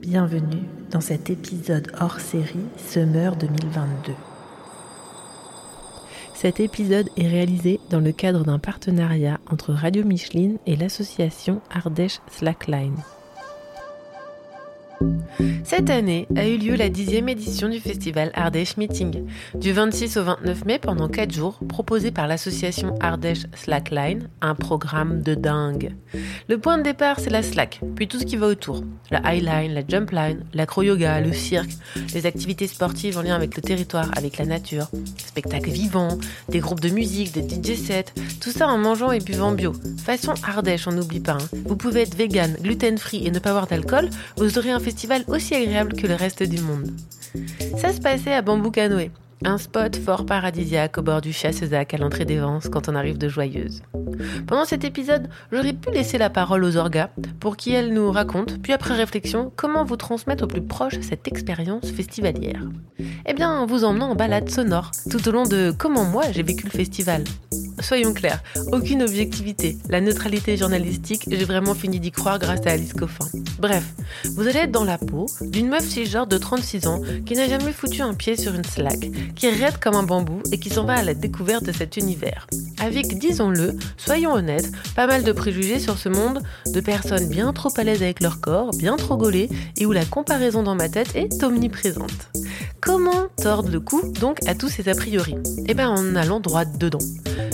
Bienvenue dans cet épisode hors série Summer 2022. Cet épisode est réalisé dans le cadre d'un partenariat entre Radio Micheline et l'association Ardèche Slackline. Cette année a eu lieu la dixième édition du festival Ardèche Meeting, du 26 au 29 mai pendant 4 jours, proposé par l'association Ardèche Slackline, un programme de dingue. Le point de départ, c'est la slack, puis tout ce qui va autour. La highline, la jumpline, l'acro-yoga, le cirque, les activités sportives en lien avec le territoire, avec la nature, spectacles vivants, des groupes de musique, des DJ sets, tout ça en mangeant et buvant bio. Façon Ardèche, on n'oublie pas. Hein. Vous pouvez être vegan, gluten-free et ne pas boire d'alcool, vous aurez un festival aussi agréable que le reste du monde. Ça se passait à Bambou Canoë, un spot fort paradisiaque au bord du Chassezac à l'entrée des Vents quand on arrive de Joyeuse. Pendant cet épisode, j'aurais pu laisser la parole aux orgas pour qu'elles nous racontent, puis après réflexion, comment vous transmettre au plus proche cette expérience festivalière. Eh bien, en vous emmenant en balade sonore, tout au long de comment moi j'ai vécu le festival. Soyons clairs, aucune objectivité, la neutralité journalistique, j'ai vraiment fini d'y croire grâce à Alice Coffin. Bref, vous allez être dans la peau d'une meuf cisgenre de 36 ans qui n'a jamais foutu un pied sur une slack, qui raide comme un bambou et qui s'en va à la découverte de cet univers. Avec, disons-le, soyons honnêtes, pas mal de préjugés sur ce monde de personnes bien trop à l'aise avec leur corps, bien trop gaulées et où la comparaison dans ma tête est omniprésente. Comment tordre le cou donc à tous ces a priori? Eh bien en allant droit dedans.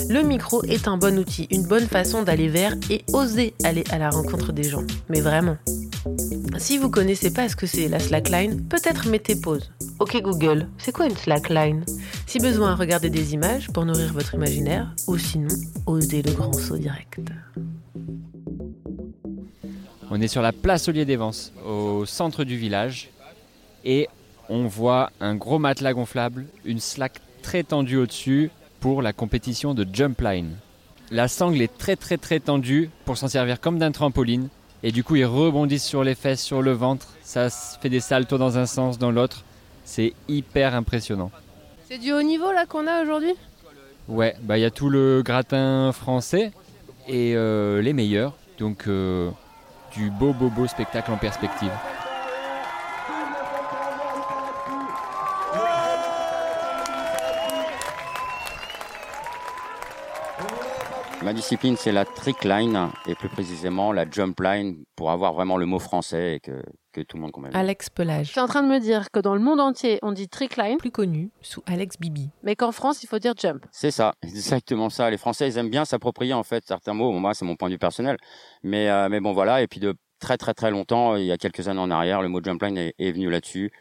Le micro est un bon outil, une bonne façon d'aller vers et oser aller à la rencontre des gens. Mais vraiment. Si vous connaissez pas ce que c'est la slackline, peut-être mettez pause. Ok Google, c'est quoi une slackline? Si besoin, regardez des images pour nourrir votre imaginaire, ou sinon, osez le grand saut direct. On est sur la place Ollier des Vents, au centre du village, et on voit un gros matelas gonflable, une slack très tendue au-dessus, pour la compétition de jump line. La sangle est très très très tendue pour s'en servir comme d'un trampoline et du coup ils rebondissent sur les fesses, sur le ventre, ça fait des saltos dans un sens, dans l'autre. C'est hyper impressionnant. C'est du haut niveau là qu'on a aujourd'hui? Ouais, bah il y a tout le gratin français et euh, les meilleurs, donc euh, du beau beau beau spectacle en perspective. Ma discipline, c'est la trick line et plus précisément la jump line pour avoir vraiment le mot français et que, que tout le monde comprenne. Alex Pelage. Tu es en train de me dire que dans le monde entier, on dit trick line, plus connu sous Alex Bibi. Mais qu'en France, il faut dire jump. C'est ça, exactement ça. Les Français, ils aiment bien s'approprier en fait certains mots. moi, c'est mon point de vue personnel. Mais, euh, mais bon, voilà. Et puis de très très très longtemps, il y a quelques années en arrière, le mot jump line est, est venu là-dessus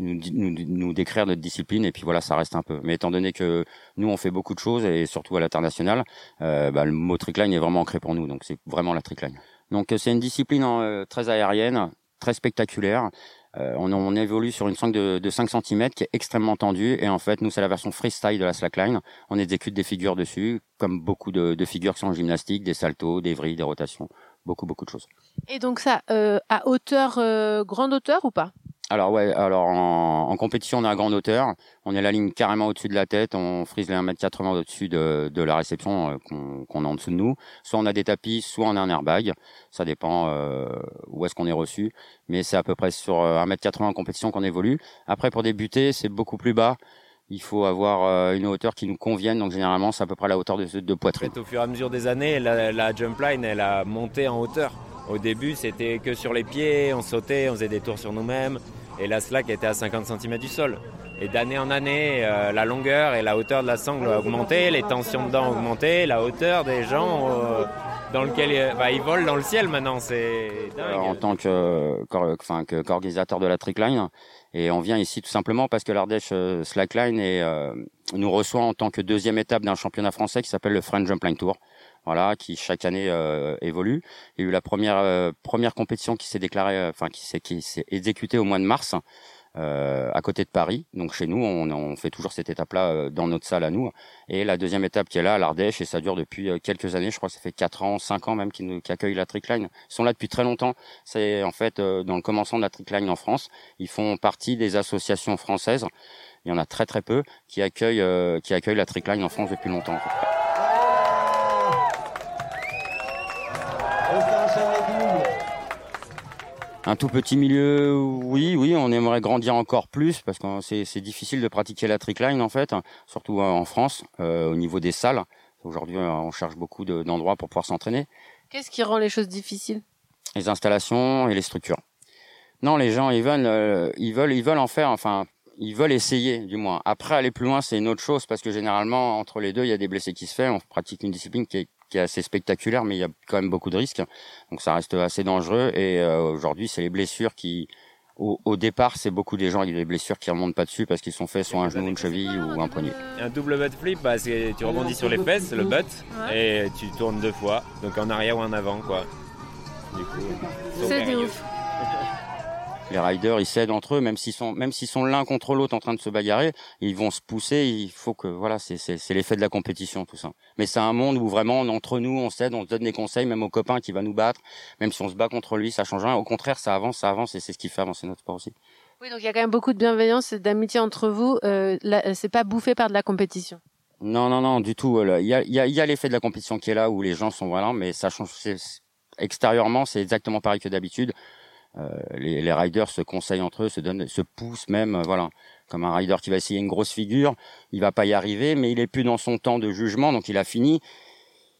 nous, nous, décrire notre discipline et puis voilà ça reste un peu mais étant donné que nous on fait beaucoup de choses et surtout à l'international euh, bah, le mot trickline est vraiment ancré pour nous donc c'est vraiment la trickline donc euh, c'est une discipline euh, très aérienne très spectaculaire. On, on, évolue sur une sangle de, de 5 cm qui est extrêmement tendue. Et en fait nous c'est la version freestyle de la slackline. On exécute des figures dessus comme beaucoup de, figures qui sont en gymnastique des saltos des vrilles des rotations. Beaucoup beaucoup de choses. Et donc ça à hauteur grande hauteur ou pas? Alors ouais, alors en, compétition on est à grande hauteur, on est la ligne carrément au-dessus de la tête, on frise les 1m80 au-dessus de, la réception euh, qu'on a en dessous de nous. Soit on a des tapis, soit on a un airbag, ça dépend euh, où est-ce qu'on est reçu, mais c'est à peu près sur 1m80 euh, en compétition qu'on évolue. Après pour débuter c'est beaucoup plus bas, il faut avoir une hauteur qui nous convienne, donc généralement c'est à peu près la hauteur de, de poitrine. au fur et à mesure des années, la, la jump line elle a monté en hauteur. Au début c'était que sur les pieds, on sautait, on faisait des tours sur nous-mêmes et la slack était à 50 cm du sol. Et d'année en année, euh, la longueur et la hauteur de la sangle a augmenté, les tensions dedans ont augmenté, la hauteur des gens euh, dans lequel euh, bah, ils volent dans le ciel maintenant, c'est dingue. en tant que, enfin, qu'organisateur de la trickline, et on vient ici tout simplement parce que l'Ardèche Slackline nous reçoit en tant que deuxième étape d'un championnat français qui s'appelle le French Jumpline Tour voilà, qui chaque année euh, évolue. Il y a eu la première euh, première compétition qui s'est déclarée, euh, enfin qui s'est qui s'est exécutée au mois de mars. Euh, à côté de Paris. Donc chez nous, on, on fait toujours cette étape-là dans notre salle à nous. Et la deuxième étape qui est là, à l'Ardèche, et ça dure depuis quelques années, je crois que ça fait 4 ans, 5 ans même qu'ils qui accueillent la Trickline. Ils sont là depuis très longtemps. C'est en fait dans le commencement de la Trickline en France. Ils font partie des associations françaises. Il y en a très très peu qui accueillent, qui accueillent la Trickline en France depuis longtemps. Un tout petit milieu, oui, oui, on aimerait grandir encore plus parce que c'est difficile de pratiquer la trickline en fait, surtout en France, au niveau des salles. Aujourd'hui, on cherche beaucoup d'endroits pour pouvoir s'entraîner. Qu'est-ce qui rend les choses difficiles? Les installations et les structures. Non, les gens, ils veulent, euh, ils veulent, ils veulent en faire. Enfin, ils veulent essayer, du moins. Après, aller plus loin, c'est une autre chose parce que généralement, entre les deux, il y a des blessés qui se font. On pratique une discipline qui est, qui est assez spectaculaire, mais il y a quand même beaucoup de risques. Donc, ça reste assez dangereux. Et euh, aujourd'hui, c'est les blessures qui, au, départ, c'est beaucoup des gens avec des blessures qui remontent pas dessus parce qu'ils sont faits soit un genou, une cheville ou un poignet. Un double butt flip, bah, tu rebondis sur les fesses, le butt, et tu tournes deux fois, donc en arrière ou en avant, quoi. Du coup, c'est ouf les riders ils s'aident entre eux même s'ils sont même s'ils sont l'un contre l'autre en train de se bagarrer ils vont se pousser il faut que voilà c'est c'est l'effet de la compétition tout ça. Mais c'est un monde où vraiment entre nous on s'aide on se donne des conseils même aux copains qui va nous battre même si on se bat contre lui ça change rien. Au contraire ça avance ça avance et c'est ce qui fait avancer notre sport aussi. Oui donc il y a quand même beaucoup de bienveillance et d'amitié entre vous. Euh, c'est pas bouffé par de la compétition. Non non non du tout il y a il y a, y a l'effet de la compétition qui est là où les gens sont voilà mais ça change extérieurement c'est exactement pareil que d'habitude. euh, les, les, riders se conseillent entre eux, se donnent, se poussent même, euh, voilà, comme un rider qui va essayer une grosse figure, il va pas y arriver, mais il est plus dans son temps de jugement, donc il a fini.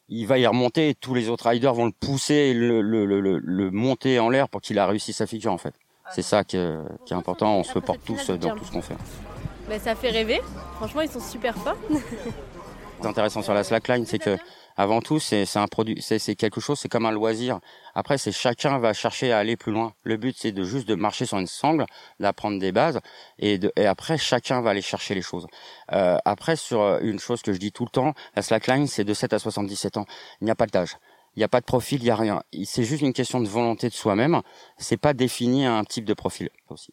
Il va y remonter et tous les autres riders vont le pousser et le, le, le, le monter en l'air pour qu'il a réussi sa figure en fait. C'est ça qui est, qui est important, on se porte tous dans tout ce qu'on fait. Mais ça fait rêver, franchement ils sont super forts. C'est intéressant sur la slackline, c'est que avant tout, c'est un produit, c'est quelque chose, c'est comme un loisir. Après, c'est chacun va chercher à aller plus loin. Le but, c'est de juste de marcher sur une sangle, d'apprendre des bases, et, de, et après, chacun va aller chercher les choses. Euh, après, sur euh, une chose que je dis tout le temps, la slackline, c'est de 7 à 77 ans. Il n'y a pas d'âge. Il n'y a pas de profil, il n'y a rien. C'est juste une question de volonté de soi-même. C'est pas définir un type de profil aussi.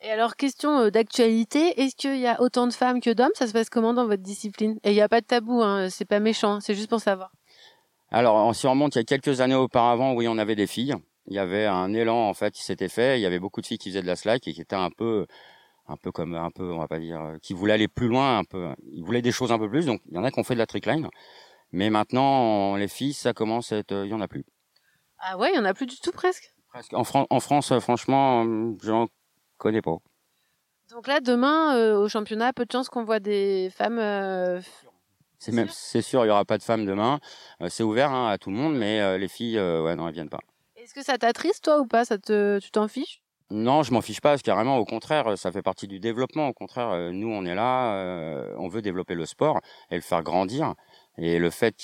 Et alors, question euh, d'actualité, est-ce qu'il y a autant de femmes que d'hommes? Ça se passe comment dans votre discipline? Et il n'y a pas de tabou, hein, c'est pas méchant, c'est juste pour savoir. Alors, si on remonte il y a quelques années auparavant, oui, on avait des filles. Il y avait un élan en fait qui s'était fait. Il y avait beaucoup de filles qui faisaient de la slack et qui étaient un peu, un peu comme un peu, on va pas dire, qui voulaient aller plus loin, un peu. Ils voulaient des choses un peu plus. Donc, il y en a qui ont fait de la trickline. Mais maintenant, les filles, ça commence à être, il y en a plus. Ah ouais, il y en a plus du tout presque. Presque. En, en France, franchement, j'en connais pas. Donc là, demain, euh, au championnat, peu de chances qu'on voit des femmes. Euh, c'est même, c'est sûr, il y aura pas de femmes demain. Euh, c'est ouvert hein, à tout le monde, mais les filles, ouais, non, elles viennent pas. Est-ce que ça t'attriste toi ou pas? Ça te, tu t'en fiches? Non, je m'en fiche pas, carrément, au contraire, ça fait partie du développement. Au contraire, nous, on est là, on veut développer le sport et le faire grandir. Et le fait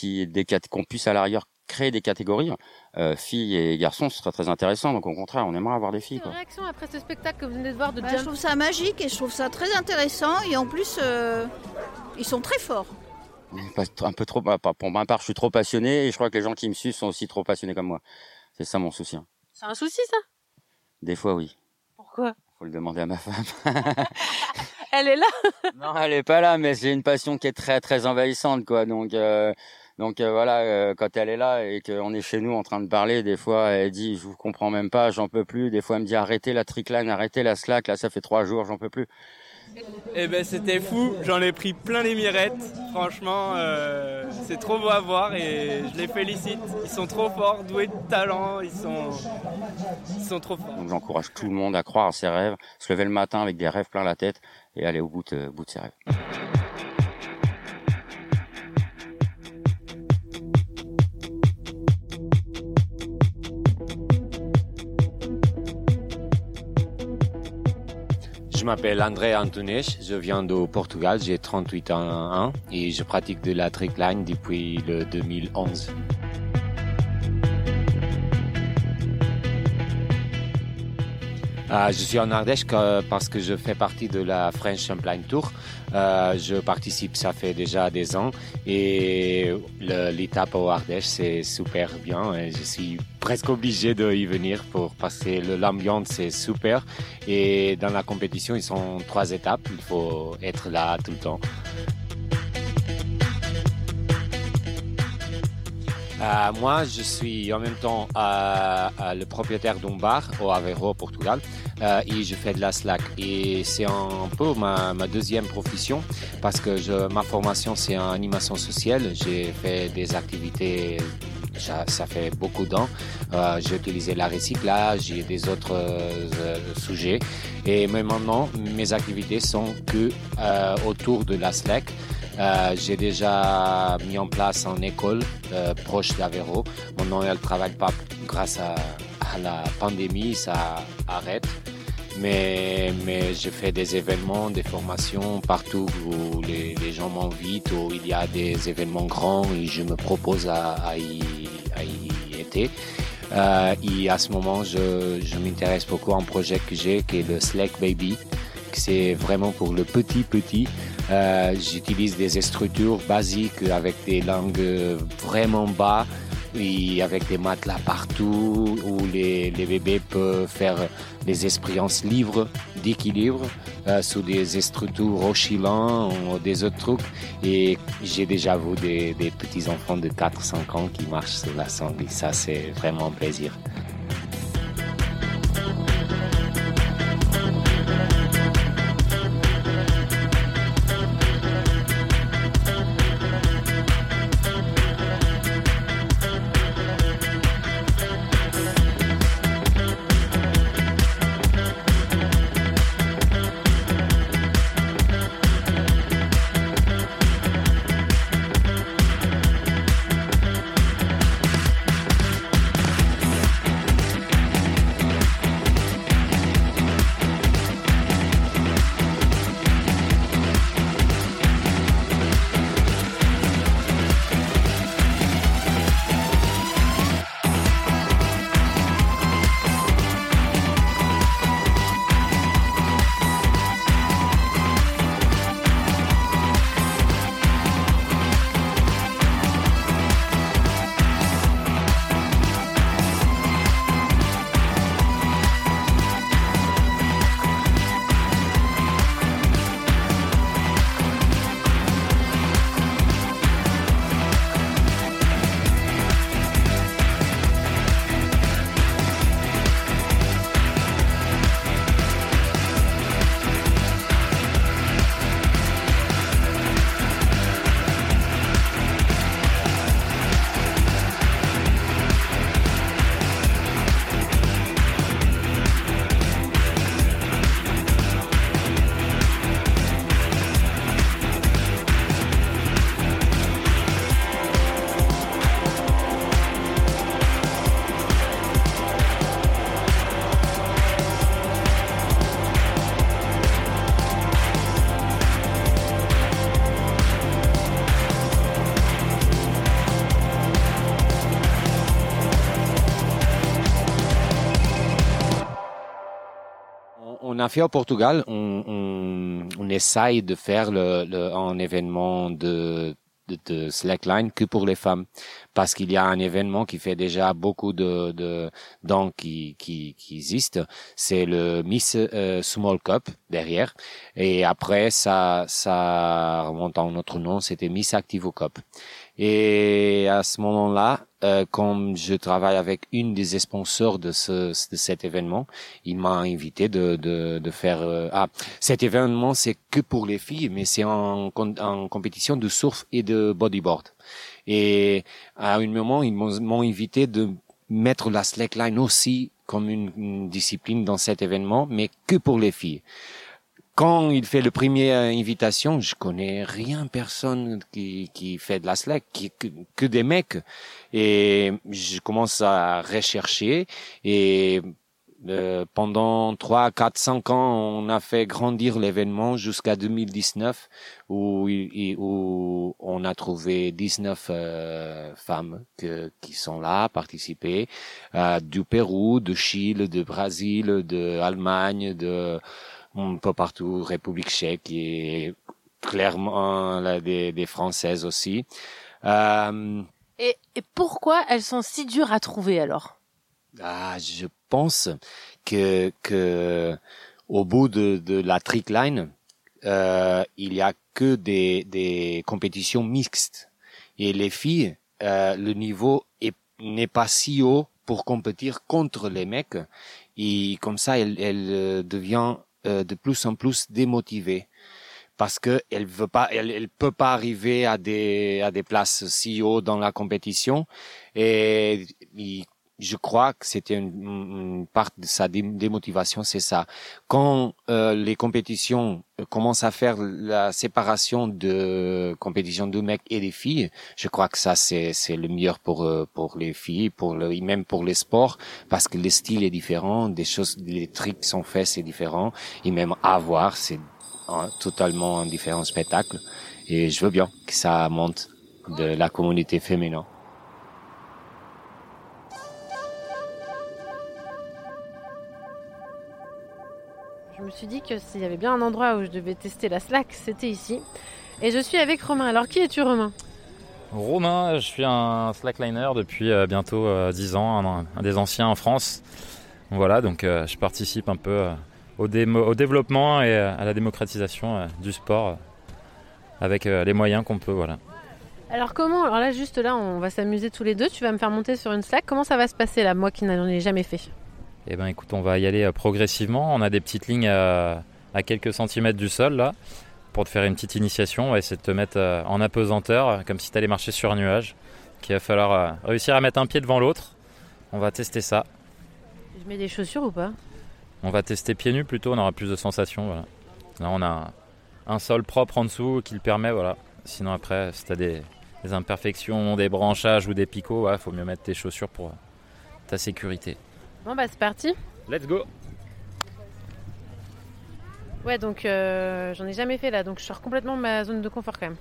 qu'on puisse à l'arrière créer des catégories, euh, filles et garçons, ce serait très intéressant. Donc au contraire, on aimerait avoir des filles. Quelle réaction après ce spectacle que vous venez de voir de bah, Je trouve ça magique et je trouve ça très intéressant. Et en plus, euh, ils sont très forts. Un peu trop. Pour ma part, je suis trop passionné et je crois que les gens qui me suivent sont aussi trop passionnés comme moi. C'est ça mon souci. Hein. C'est un souci ça? Des fois, oui. Pourquoi? Faut le demander à ma femme. elle est là? Non, elle est pas là, mais c'est une passion qui est très très envahissante, quoi. Donc. Euh, donc euh, voilà, euh, quand elle est là et qu'on est chez nous en train de parler, des fois elle dit je vous comprends même pas, j'en peux plus. Des fois elle me dit arrêtez la tricline, arrêtez la slack, là ça fait trois jours, j'en peux plus. Eh ben c'était fou, j'en ai pris plein les mirettes. Franchement, euh, c'est trop beau à voir et je les félicite. Ils sont trop forts, doués de talent, ils sont, ils sont trop forts. Donc j'encourage tout le monde à croire à ses rêves, se lever le matin avec des rêves plein la tête et aller au bout de, bout de ses rêves. Je m'appelle André Antunes, je viens du Portugal, j'ai 38 ans et je pratique de la trickline depuis le 2011. Euh, je suis en Ardèche parce que je fais partie de la French Champlain Tour. Euh, je participe, ça fait déjà des ans, et l'étape au Ardèche, c'est super bien. Je suis presque obligé de y venir pour passer. L'ambiance, c'est super. Et dans la compétition, ils sont trois étapes. Il faut être là tout le temps. Euh, moi, je suis en même temps euh, euh, le propriétaire d'un bar au Aveiro, Portugal, et je fais de la slack. Et c'est un peu ma, deuxième profession parce que je, ma formation, c'est en animation sociale. J'ai fait des activités ça, fait beaucoup d'ans. Euh, j'ai utilisé la recyclage et des autres euh, sujets. Et maintenant, mes activités sont que euh, autour de la Slack. Euh, j'ai déjà mis en place une école euh, proche d'Avero. Maintenant, elle travaille pas grâce à, à la pandémie, ça arrête mais, mais je fais des événements, des formations partout où les, les gens m'invitent, où il y a des événements grands et je me propose à, à, y, à y être. Euh, et à ce moment, je, je m'intéresse beaucoup à un projet que j'ai qui est le Slack Baby. C'est vraiment pour le petit petit. Euh, J'utilise des structures basiques avec des langues vraiment bas et avec des matelas partout où les, les bébés peuvent faire des expériences libres d'équilibre euh, sous des structures oscillantes ou des autres trucs. Et j'ai déjà vu des, des petits enfants de 4-5 ans qui marchent sur la sangle. Ça, c'est vraiment un plaisir. On a fait au Portugal, on, on, on essaye de faire le, le, un événement de, de, de, slackline que pour les femmes, parce qu'il y a un événement qui fait déjà beaucoup de, de dents qui, qui, qui existe, c'est le Miss euh, Small Cup derrière, et après ça, ça remonte un autre nom, c'était Miss Activo Cup. Et à ce moment-là, euh, comme je travaille avec une des sponsors de, ce, de cet événement, il m'a invité de, de, de faire... Euh, ah, cet événement, c'est que pour les filles, mais c'est en, en compétition de surf et de bodyboard. Et à un moment, ils m'ont invité de mettre la slackline aussi comme une, une discipline dans cet événement, mais que pour les filles quand il fait le premier invitation, je connais rien, personne qui, qui fait de la slack, qui, que, que des mecs. Et je commence à rechercher et euh, pendant 3, 4, 5 ans, on a fait grandir l'événement jusqu'à 2019 où, où on a trouvé 19 euh, femmes que, qui sont là, participer euh, du Pérou, de Chili, de Brésil, de Allemagne, de un peu partout, République tchèque et clairement là, des, des françaises aussi. Euh, et, et pourquoi elles sont si dures à trouver alors? Ah, Je pense que, que au bout de, de la trick line, euh, il y a que des, des compétitions mixtes. Et les filles, euh, le niveau n'est pas si haut pour compétir contre les mecs. Et comme ça, elle, elle devient euh, de plus en plus démotivée. Parce que elle veut pas, elle, peut pas arriver à des à des places si haut dans la compétition. Et il je crois que c'était une, une, part de sa démotivation, c'est ça. Quand euh, les compétitions commencent à faire la séparation de compétition de mecs et des filles, je crois que ça c'est c'est le meilleur pour euh, pour les filles, pour le, même pour les sports, parce que le style est différent, des choses, les trucs sont faits c'est différent, et même à voir c'est totalement un différent spectacle. Et je veux bien que ça monte de la communauté féminine. Je me suis dit que s'il y avait bien un endroit où je devais tester la slack, c'était ici. Et je suis avec Romain. Alors qui es-tu Romain? Romain, je suis un slackliner depuis euh, bientôt 10 euh, ans, un, des anciens en France. Voilà, donc euh, je participe un peu au, au, développement et à la démocratisation du sport avec les moyens qu'on peut. Voilà. Alors comment Alors là, juste là, on va s'amuser tous les deux. Tu vas me faire monter sur une slack. Comment ça va se passer là, moi qui n'en ai jamais fait? Eh ben écoute, on va y aller euh, progressivement. On a des petites lignes à, quelques centimètres du sol là. Pour te faire une petite initiation, on va essayer de te mettre euh, en apesanteur, comme si tu allais marcher sur un nuage. Il va falloir euh, réussir à mettre un pied devant l'autre. On va tester ça. Je mets des chaussures ou pas? On va tester pieds nus plutôt, on aura plus de sensations. Voilà. Là on a un, sol propre en dessous qui le permet. Voilà. Sinon après, si tu as des, imperfections, des branchages ou des picots, il faut mieux mettre tes chaussures pour ta sécurité. Bon bah c'est parti. Let's go. Ouais donc euh, j'en ai jamais fait là donc je sors complètement de ma zone de confort quand même.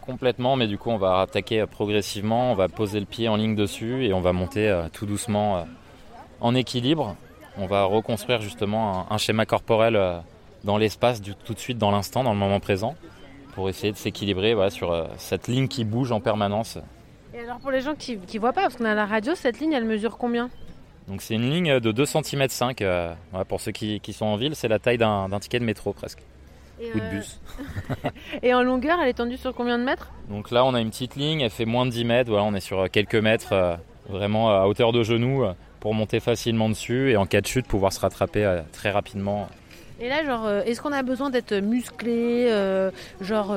Complètement mais du coup on va attaquer progressivement, on va poser le pied en ligne dessus et on va monter euh, tout doucement euh, en équilibre. On va reconstruire justement un, schéma corporel dans l'espace tout de suite dans l'instant, dans le moment présent pour essayer de s'équilibrer sur cette ligne qui bouge en permanence. Et alors pour les gens qui ne voient pas, parce qu'on a la radio, cette ligne elle mesure combien? Donc c'est une ligne de 2 cm 5 pour ceux qui, sont en ville, c'est la taille d'un ticket de métro presque. ou de euh, bus. et en longueur, elle est tendue sur combien de mètres? Donc là, on a une petite ligne, elle fait moins de 10 mètres. Voilà, on est sur quelques mètres, euh, vraiment à hauteur de genou, euh, pour monter facilement dessus et en cas de chute, pouvoir se rattraper très rapidement. Et là, genre, est-ce qu'on a besoin d'être musclé Genre,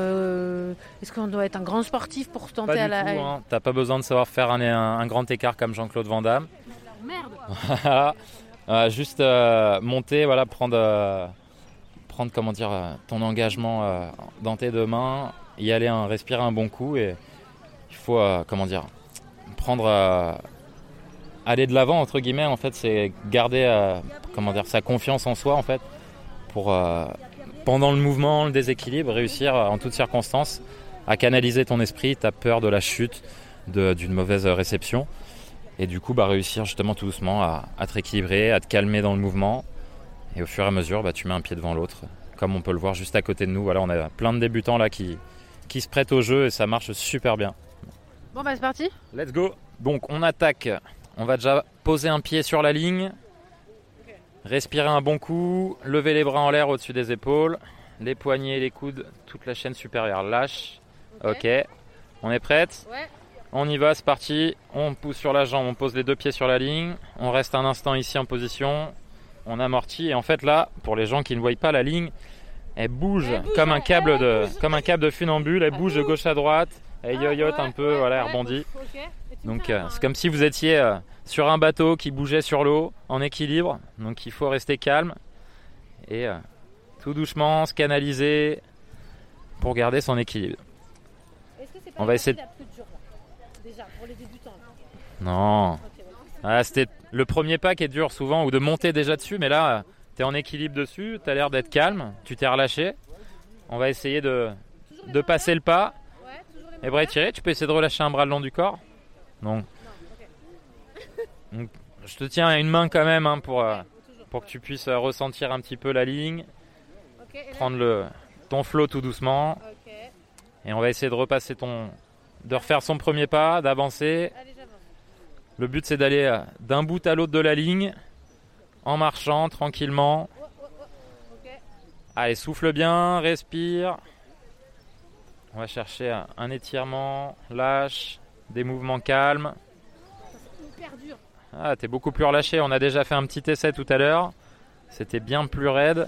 est-ce qu'on doit être un grand sportif pour tenter pas à la. Tout, hein. T'as pas besoin de savoir faire un, un grand écart comme Jean-Claude Van Damme. Merde. Euh, juste euh, monter, voilà, prendre, euh, prendre comment dire, ton engagement dans tes deux mains, y aller, respirer un bon coup et il faut, comment dire, prendre, aller de l'avant entre guillemets. En fait, c'est garder, comment dire, sa confiance en soi en fait, pour pendant le mouvement, le déséquilibre, réussir en toutes circonstances à canaliser ton esprit, ta peur de la chute, d'une mauvaise réception. Et du coup, bah, réussir justement tout doucement à, te rééquilibrer, à te calmer dans le mouvement. Et au fur et à mesure, bah, tu mets un pied devant l'autre. Comme on peut le voir juste à côté de nous. Voilà, on a plein de débutants là qui, qui se prêtent au jeu et ça marche super bien. Bon, bah c'est parti. Let's go. Donc, on attaque. On va déjà poser un pied sur la ligne. Respirer un bon coup. Lever les bras en l'air au-dessus des épaules. Les poignets, les coudes, toute la chaîne supérieure. Lâche. Ok. On est prête Ouais. On y va, c'est parti. On pousse sur la jambe, on pose les deux pieds sur la ligne. On reste un instant ici en position. On amortit. Et en fait, là, pour les gens qui ne voient pas la ligne, elle bouge, comme, un câble de, comme un câble de funambule. Elle, bouge de gauche à droite. Elle ah, yoyote un peu, voilà, elle rebondit. Donc, euh, c'est comme si vous étiez euh, sur un bateau qui bougeait sur l'eau en équilibre. Donc, il faut rester calme et euh, tout doucement se canaliser pour garder son équilibre. On va essayer de non. Ah, c'était le premier pas qui est dur souvent, ou de monter déjà dessus, mais là, tu es en équilibre dessus, tu as l'air d'être calme, tu t'es relâché. On va essayer de, de passer le pas. Et bras étirés, tu peux essayer de relâcher un bras le long du corps? Non. je te tiens à une main quand même hein, pour, euh, pour que tu puisses euh, ressentir un petit peu la ligne. Prendre le, ton flot tout doucement. Et on va essayer de repasser ton. de refaire son premier pas, d'avancer. Le but c'est d'aller euh, d'un bout à l'autre de la ligne en marchant tranquillement. Allez, souffle bien, respire. On va chercher un étirement, lâche, des mouvements calmes. Ah, t'es beaucoup plus relâché. On a déjà fait un petit essai tout à l'heure. C'était bien plus raide.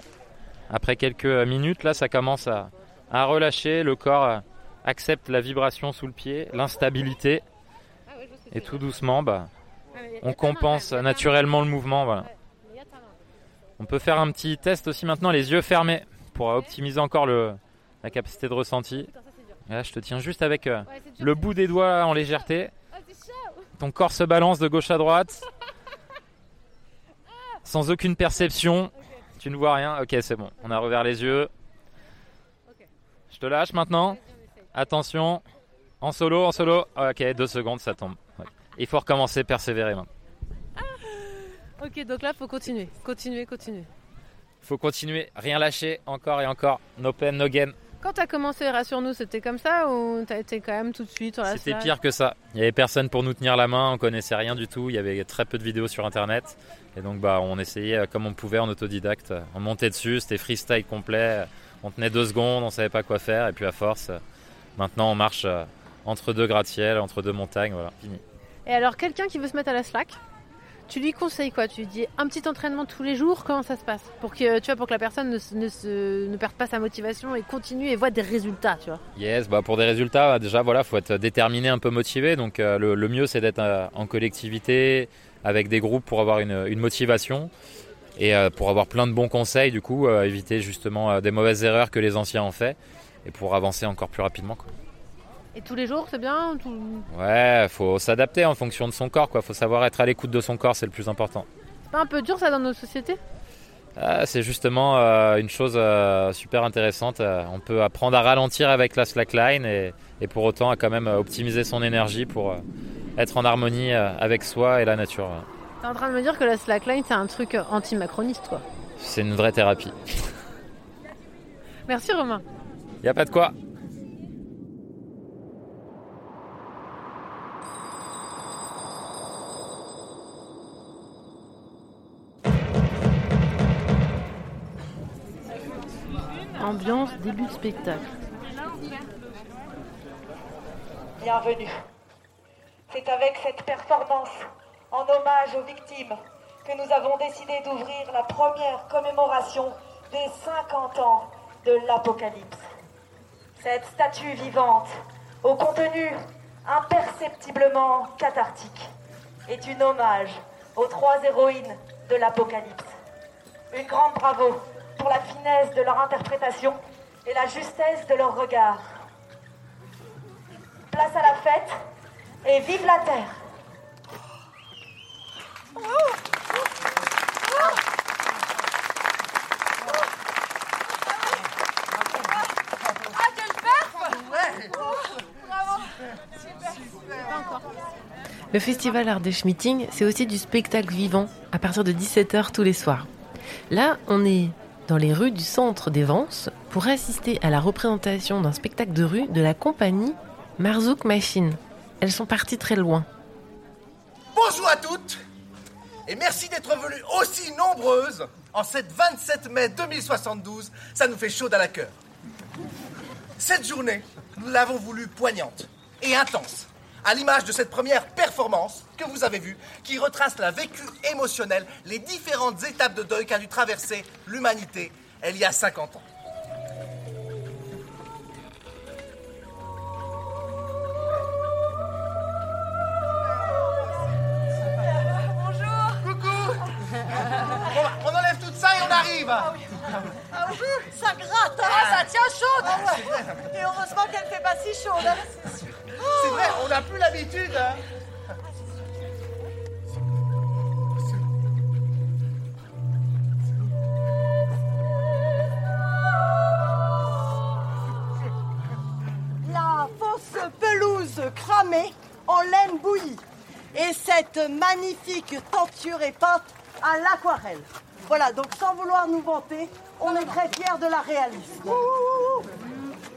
Après quelques minutes, là, ça commence à, à relâcher. Le corps euh, accepte la vibration sous le pied, l'instabilité. Et tout doucement, bah, on compense naturellement le mouvement. Voilà. On peut faire un petit test aussi maintenant, les yeux fermés, pour optimiser encore le, la capacité de ressenti. Et là, je te tiens juste avec euh, le bout des doigts en légèreté. Ton corps se balance de gauche à droite. Sans aucune perception. Tu ne vois rien. Ok, c'est bon. On a revers les yeux. Je te lâche maintenant. Attention. En solo, en solo. Ok, deux secondes, ça tombe. Ouais. Il faut recommencer, persévérer maintenant. Ok, donc là, faut continuer. Continuer, continuer. faut continuer, rien lâcher, encore et encore. No pain, no gain. Quand t'as commencé Rassure-nous, c'était comme ça ou t'as été quand même tout de suite C'était pire que ça. Il n'y avait personne pour nous tenir la main, on connaissait rien du tout. Il y avait très peu de vidéos sur internet. Et donc bah, on essayait euh, comme on pouvait en autodidacte. On montait dessus, c'était freestyle complet. On tenait deux secondes, on savait pas quoi faire. Et puis à force, euh, maintenant on marche euh, entre deux gratte-ciel, entre deux montagnes. Voilà, fini. Et alors, quelqu'un qui veut se mettre à la slack, tu lui conseilles quoi? Tu lui dis un petit entraînement tous les jours Comment ça se passe? Pour que, tu vois, pour que la personne ne, se- ne se- ne perde pas sa motivation et continue et voit des résultats, tu vois. Yes, bah pour des résultats, déjà voilà, faut être déterminé, un peu motivé. Donc euh, le, le mieux c'est d'être euh, en collectivité avec des groupes pour avoir une, une motivation et euh, pour avoir plein de bons conseils. Du coup, éviter justement des mauvaises erreurs que les anciens ont fait et pour avancer encore plus rapidement. Quoi. Et tous les jours, c'est bien tout- Ouais, faut s'adapter en fonction de son corps. Quoi, faut savoir être à l'écoute de son corps, c'est le plus important. C'est pas un peu dur ça dans nos sociétés? Ah, c'est justement euh, une chose euh, super intéressante. Euh, on peut apprendre à ralentir avec la slackline et, et pour autant à quand même optimiser son énergie pour euh, être en harmonie avec soi et la nature. T'es en train de me dire que la slackline, c'est un truc anti-macroniste, quoi. C'est une vraie thérapie. Merci Romain. Y a pas de quoi. Ambiance, début de spectacle. Bienvenue. C'est avec cette performance en hommage aux victimes que nous avons décidé d'ouvrir la première commémoration des 50 ans de l'Apocalypse. Cette statue vivante, au contenu imperceptiblement cathartique, est une hommage aux trois héroïnes de l'Apocalypse. Une grande bravo la finesse de leur interprétation et la justesse de leur regard. Place à la fête et vive la terre. Le festival Ardèche Meeting, c'est aussi du spectacle vivant à partir de 17h tous les soirs. Là, on est dans les rues du centre des Vences pour assister à la représentation d'un spectacle de rue de la compagnie Marzouk Machine. Elles sont parties très loin. Bonjour à toutes et merci d'être venues aussi nombreuses en cette 27 mai 2072. Ça nous fait chaud à la cœur. Cette journée, nous l'avons voulu poignante et intense, à l'image de cette première performance que vous avez vue, qui retrace la vécu émotionnelle, les différentes étapes de deuil qu'a dû traverser l'humanité il y a 50 ans. Bonjour. Coucou. Bon, on enlève tout ça et on arrive. Ah oui, ça gratte, hein. Ah, ça tient chaude. Et heureusement qu'elle fait pas si chaude hein. C'est vrai, on n'a plus l'habitude. hein. La fausse pelouse cramée en laine bouillie. Et cette magnifique tenture est peinte à l'aquarelle. Voilà, donc sans vouloir nous vanter, on est très fiers de la réaliser.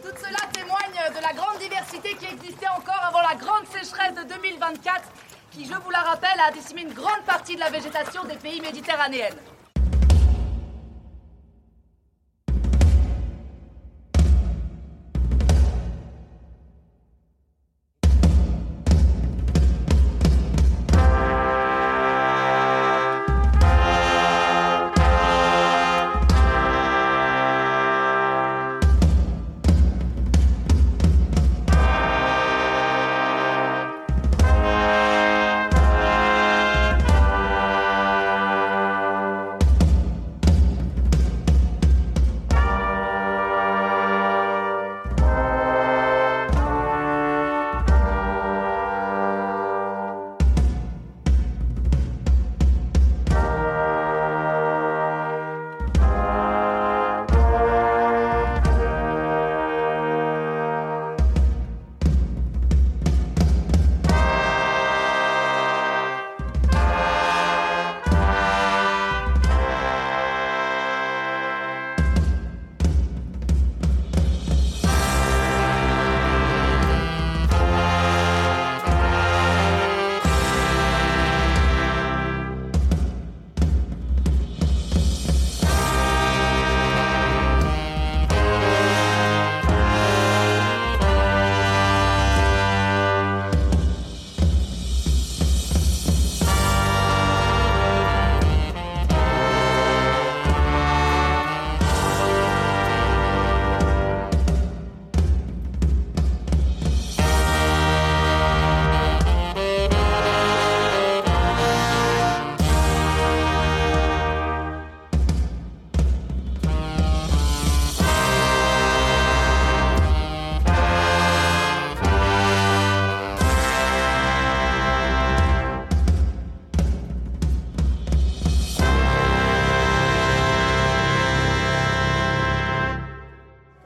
Tout cela témoigne de la grande diversité qui existait encore avant la grande sécheresse de 2024, qui, je vous la rappelle, a décimé une grande partie de la végétation des pays méditerranéens.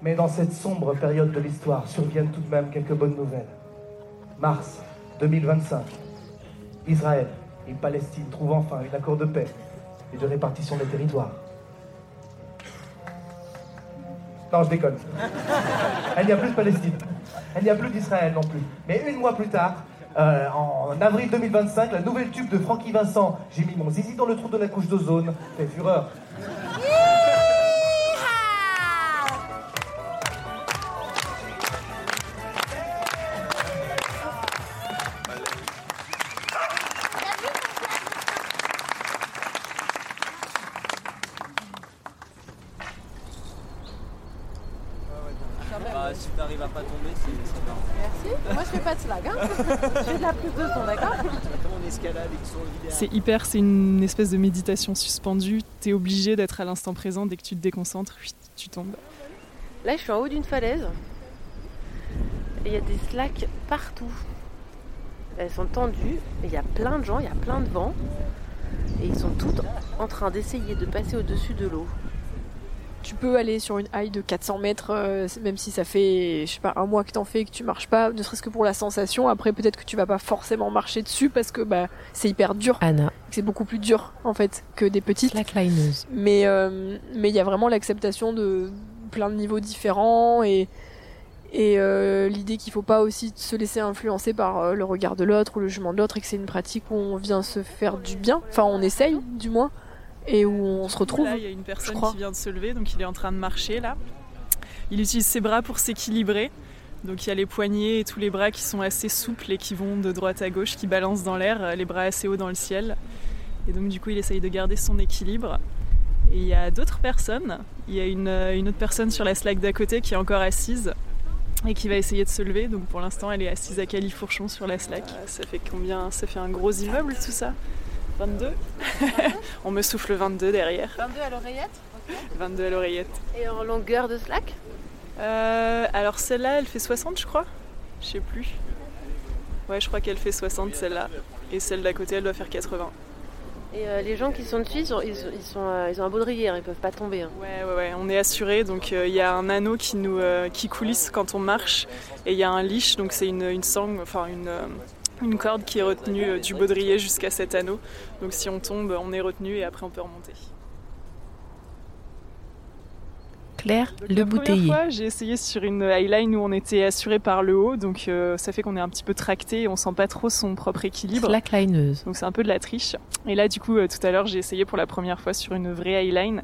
Mais dans cette sombre période de l'histoire surviennent tout de même quelques bonnes nouvelles. Mars 2025. Israël et Palestine trouvent enfin un accord de paix et de répartition des territoires. Non, je déconne. Il n'y a plus de Palestine. Il n'y a plus d'Israël non plus. Mais une mois plus tard, euh, en avril 2025, la nouvelle tube de Francky Vincent, J'ai mis mon zizi dans le trou de la couche d'ozone, fait fureur. C'est hyper, c'est une espèce de méditation suspendue. T'es obligé d'être à l'instant présent. Dès que tu te déconcentres, tu tombes. Là, je suis en haut d'une falaise. Il y a des slacks partout. Elles sont tendues. Il y a plein de gens, il y a plein de vent. Et ils sont tous en train d'essayer de passer au-dessus de l'eau. Tu peux aller sur une haille de 400 mètres, euh, même si ça fait, je sais pas, un mois que t'en fais et que tu marches pas, ne serait-ce que pour la sensation. Après, peut-être que tu vas pas forcément marcher dessus parce que bah, c'est hyper dur. Anna. C'est beaucoup plus dur, en fait, que des petites. Slacklineuse. Mais euh, mais il y a vraiment l'acceptation de plein de niveaux différents et et euh, l'idée qu'il faut pas aussi se laisser influencer par le regard de l'autre ou le jugement de l'autre et que c'est une pratique où on vient se faire du bien. Enfin, on essaye, du moins, et où on se retrouve. Là, il y a une personne qui vient de se lever, donc il est en train de marcher là. Il utilise ses bras pour s'équilibrer. Donc il y a les poignets et tous les bras qui sont assez souples et qui vont de droite à gauche, qui balancent dans l'air, euh, les bras assez hauts dans le ciel. Et donc du coup, il essaye de garder son équilibre. Et il y a d'autres personnes. Il y a une, euh, une autre personne sur la slack d'à côté qui est encore assise et qui va essayer de se lever. Donc pour l'instant, elle est assise à califourchon sur la slack. Euh, Ça fait combien? Ça fait un gros immeuble tout ça? 22 On me souffle 22 derrière. 22 à l'oreillette 22 à l'oreillette. Et en longueur de slack Euh, alors celle-là, elle fait 60 je crois Je sais plus. Ouais, je crois qu'elle fait 60 celle-là. Et celle d'à côté, elle doit faire 80. Et euh, les gens qui sont dessus, ils, sont, ils, sont- ils sont, euh, ils ont un baudrier, ils peuvent pas tomber. hein. Ouais, ouais, ouais, on est assuré. Donc euh, il y a un anneau qui nous qui coulisse quand on marche, et il y a un leash, donc c'est une, une sangle, enfin une, une corde qui est retenue euh, du baudrier jusqu'à cet anneau. Donc si on tombe, on est retenu et après on peut remonter. Claire, le La première bouteiller. fois, j'ai essayé sur une highline où on était assuré par le haut, donc euh, ça fait qu'on est un petit peu tracté et on sent pas trop son propre équilibre. Slacklineuse. Donc c'est un peu de la triche. Et là, du coup, euh, tout à l'heure, j'ai essayé pour la première fois sur une vraie highline.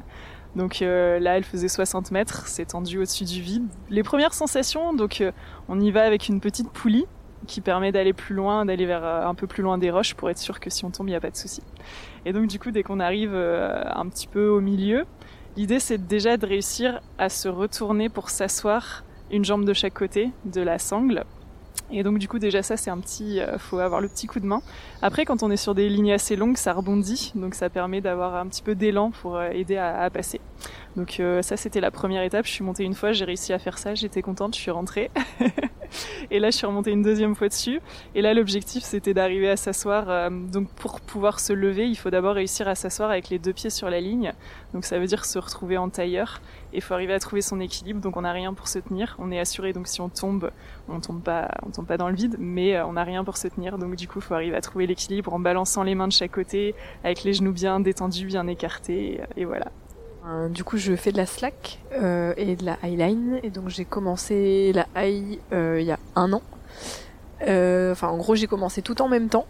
Donc euh, là, elle faisait 60 mètres, c'est tendu au-dessus du vide. Les premières sensations, donc euh, on y va avec une petite poulie qui permet d'aller plus loin, d'aller vers euh, un peu plus loin des roches pour être sûr que si on tombe, il n'y a pas de souci. Et donc du coup, dès qu'on arrive euh, un petit peu au milieu, l'idée c'est déjà de réussir à se retourner pour s'asseoir une jambe de chaque côté de la sangle. Et donc du coup déjà ça c'est un petit, euh, faut avoir le petit coup de main. Après quand on est sur des lignes assez longues ça rebondit, donc ça permet d'avoir un petit peu d'élan pour euh, aider à, passer. Donc euh, ça c'était la première étape, je suis montée une fois, j'ai réussi à faire ça, j'étais contente, je suis rentrée. et là je suis remontée une deuxième fois dessus. Et là l'objectif c'était d'arriver à s'asseoir. euh, donc pour pouvoir se lever il faut d'abord réussir à s'asseoir avec les deux pieds sur la ligne. Donc ça veut dire se retrouver en tailleur. Et il faut arriver à trouver son équilibre, donc on n'a rien pour se tenir. On est assuré, donc si on tombe, on tombe pas, on tombe pas dans le vide, mais on n'a rien pour se tenir. Donc du coup, il faut arriver à trouver l'équilibre en balançant les mains de chaque côté, avec les genoux bien détendus, bien écartés, et, voilà. Euh, Du coup, je fais de la slack euh, et de la highline. Et donc, j'ai commencé la high euh, il y a un an. Enfin, en gros, j'ai commencé tout en même temps.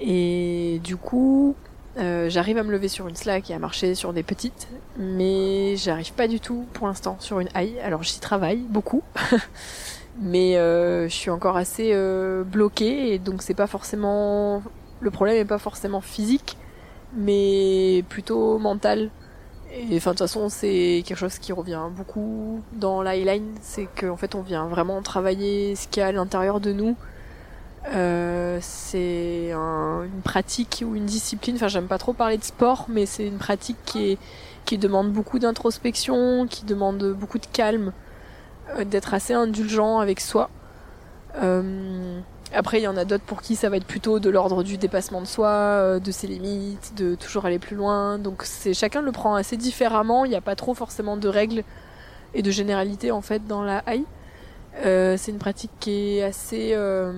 Et du coup, j'arrive à me lever sur une slack et à marcher sur des petites. Mais j'arrive pas du tout pour l'instant sur une high. Alors, j'y travaille beaucoup. mais euh, je suis encore assez euh, bloquée. Et donc, c'est pas forcément. Le problème est pas forcément physique, mais plutôt mental. Et enfin, de toute façon, c'est quelque chose qui revient beaucoup dans la highline, c'est qu'en fait, on vient vraiment travailler ce qu'il y a à l'intérieur de nous. Euh, c'est un- une pratique ou une discipline, enfin, j'aime pas trop parler de sport, mais c'est une pratique qui, est, qui demande beaucoup d'introspection, qui demande beaucoup de calme, d'être assez indulgent avec soi. Euh, après, il y en a d'autres pour qui ça va être plutôt de l'ordre du dépassement de soi, euh, de ses limites, de toujours aller plus loin. Donc c'est chacun le prend assez différemment. Il n'y a pas trop forcément de règles. et de généralité en fait dans la. Euh, c'est une pratique qui est assez, euh,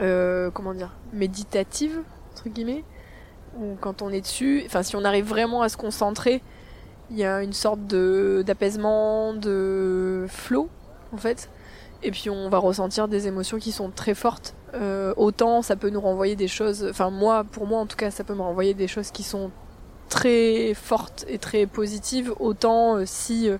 euh, comment dire, méditative entre guillemets. Où quand on est dessus, enfin si on arrive vraiment à se concentrer, il y a une sorte de d'apaisement, de flow en fait. Et puis on va ressentir des émotions qui sont très fortes. Euh, autant ça peut nous renvoyer des choses, enfin moi, pour moi en tout cas, ça peut me renvoyer des choses qui sont très fortes et très positives. Autant euh, si euh,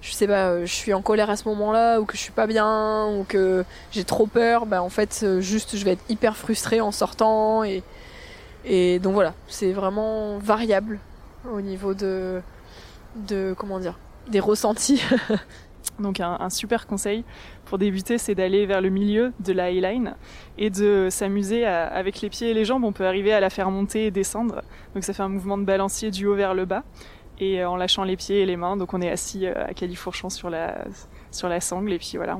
je sais pas, je suis en colère à ce moment-là, ou que je suis pas bien, ou que j'ai trop peur, bah en fait juste je vais être hyper frustrée en sortant et et donc voilà, c'est vraiment variable au niveau de de comment dire, des ressentis. Donc un, super conseil pour débuter, c'est d'aller vers le milieu de la highline et de s'amuser avec les pieds et les jambes. On peut arriver à la faire monter et descendre. Donc ça fait un mouvement de balancier du haut vers le bas et euh, en lâchant les pieds et les mains. Donc on est assis euh, à califourchon sur la sur la sangle et puis voilà,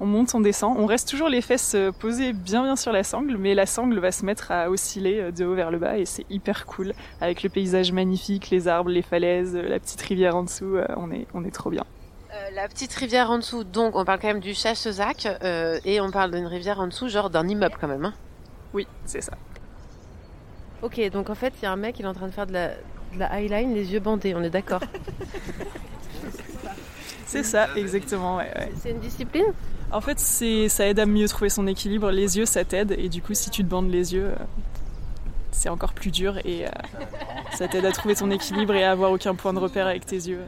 on monte, on descend. On reste toujours les fesses euh, posées bien bien sur la sangle, mais la sangle va se mettre à osciller euh, de haut vers le bas et c'est hyper cool avec le paysage magnifique, les arbres, les falaises, euh, la petite rivière en dessous. On est on est trop bien. Euh, la petite rivière en dessous, donc on parle quand même du Chachezac euh, et on parle d'une rivière en dessous, genre d'un immeuble quand même. Hein. Oui, c'est ça. Ok, donc en fait, il y a un mec, il est en train de faire de la, de la highline, les yeux bandés, on est d'accord. C'est ça, exactement. ouais, ouais. C'est une discipline? En fait, ça aide à mieux trouver son équilibre. Les yeux, ça t'aide. Et du coup, si tu te bandes les yeux, euh, c'est encore plus dur. Et euh, ça t'aide à trouver ton équilibre et à avoir aucun point de repère avec tes yeux.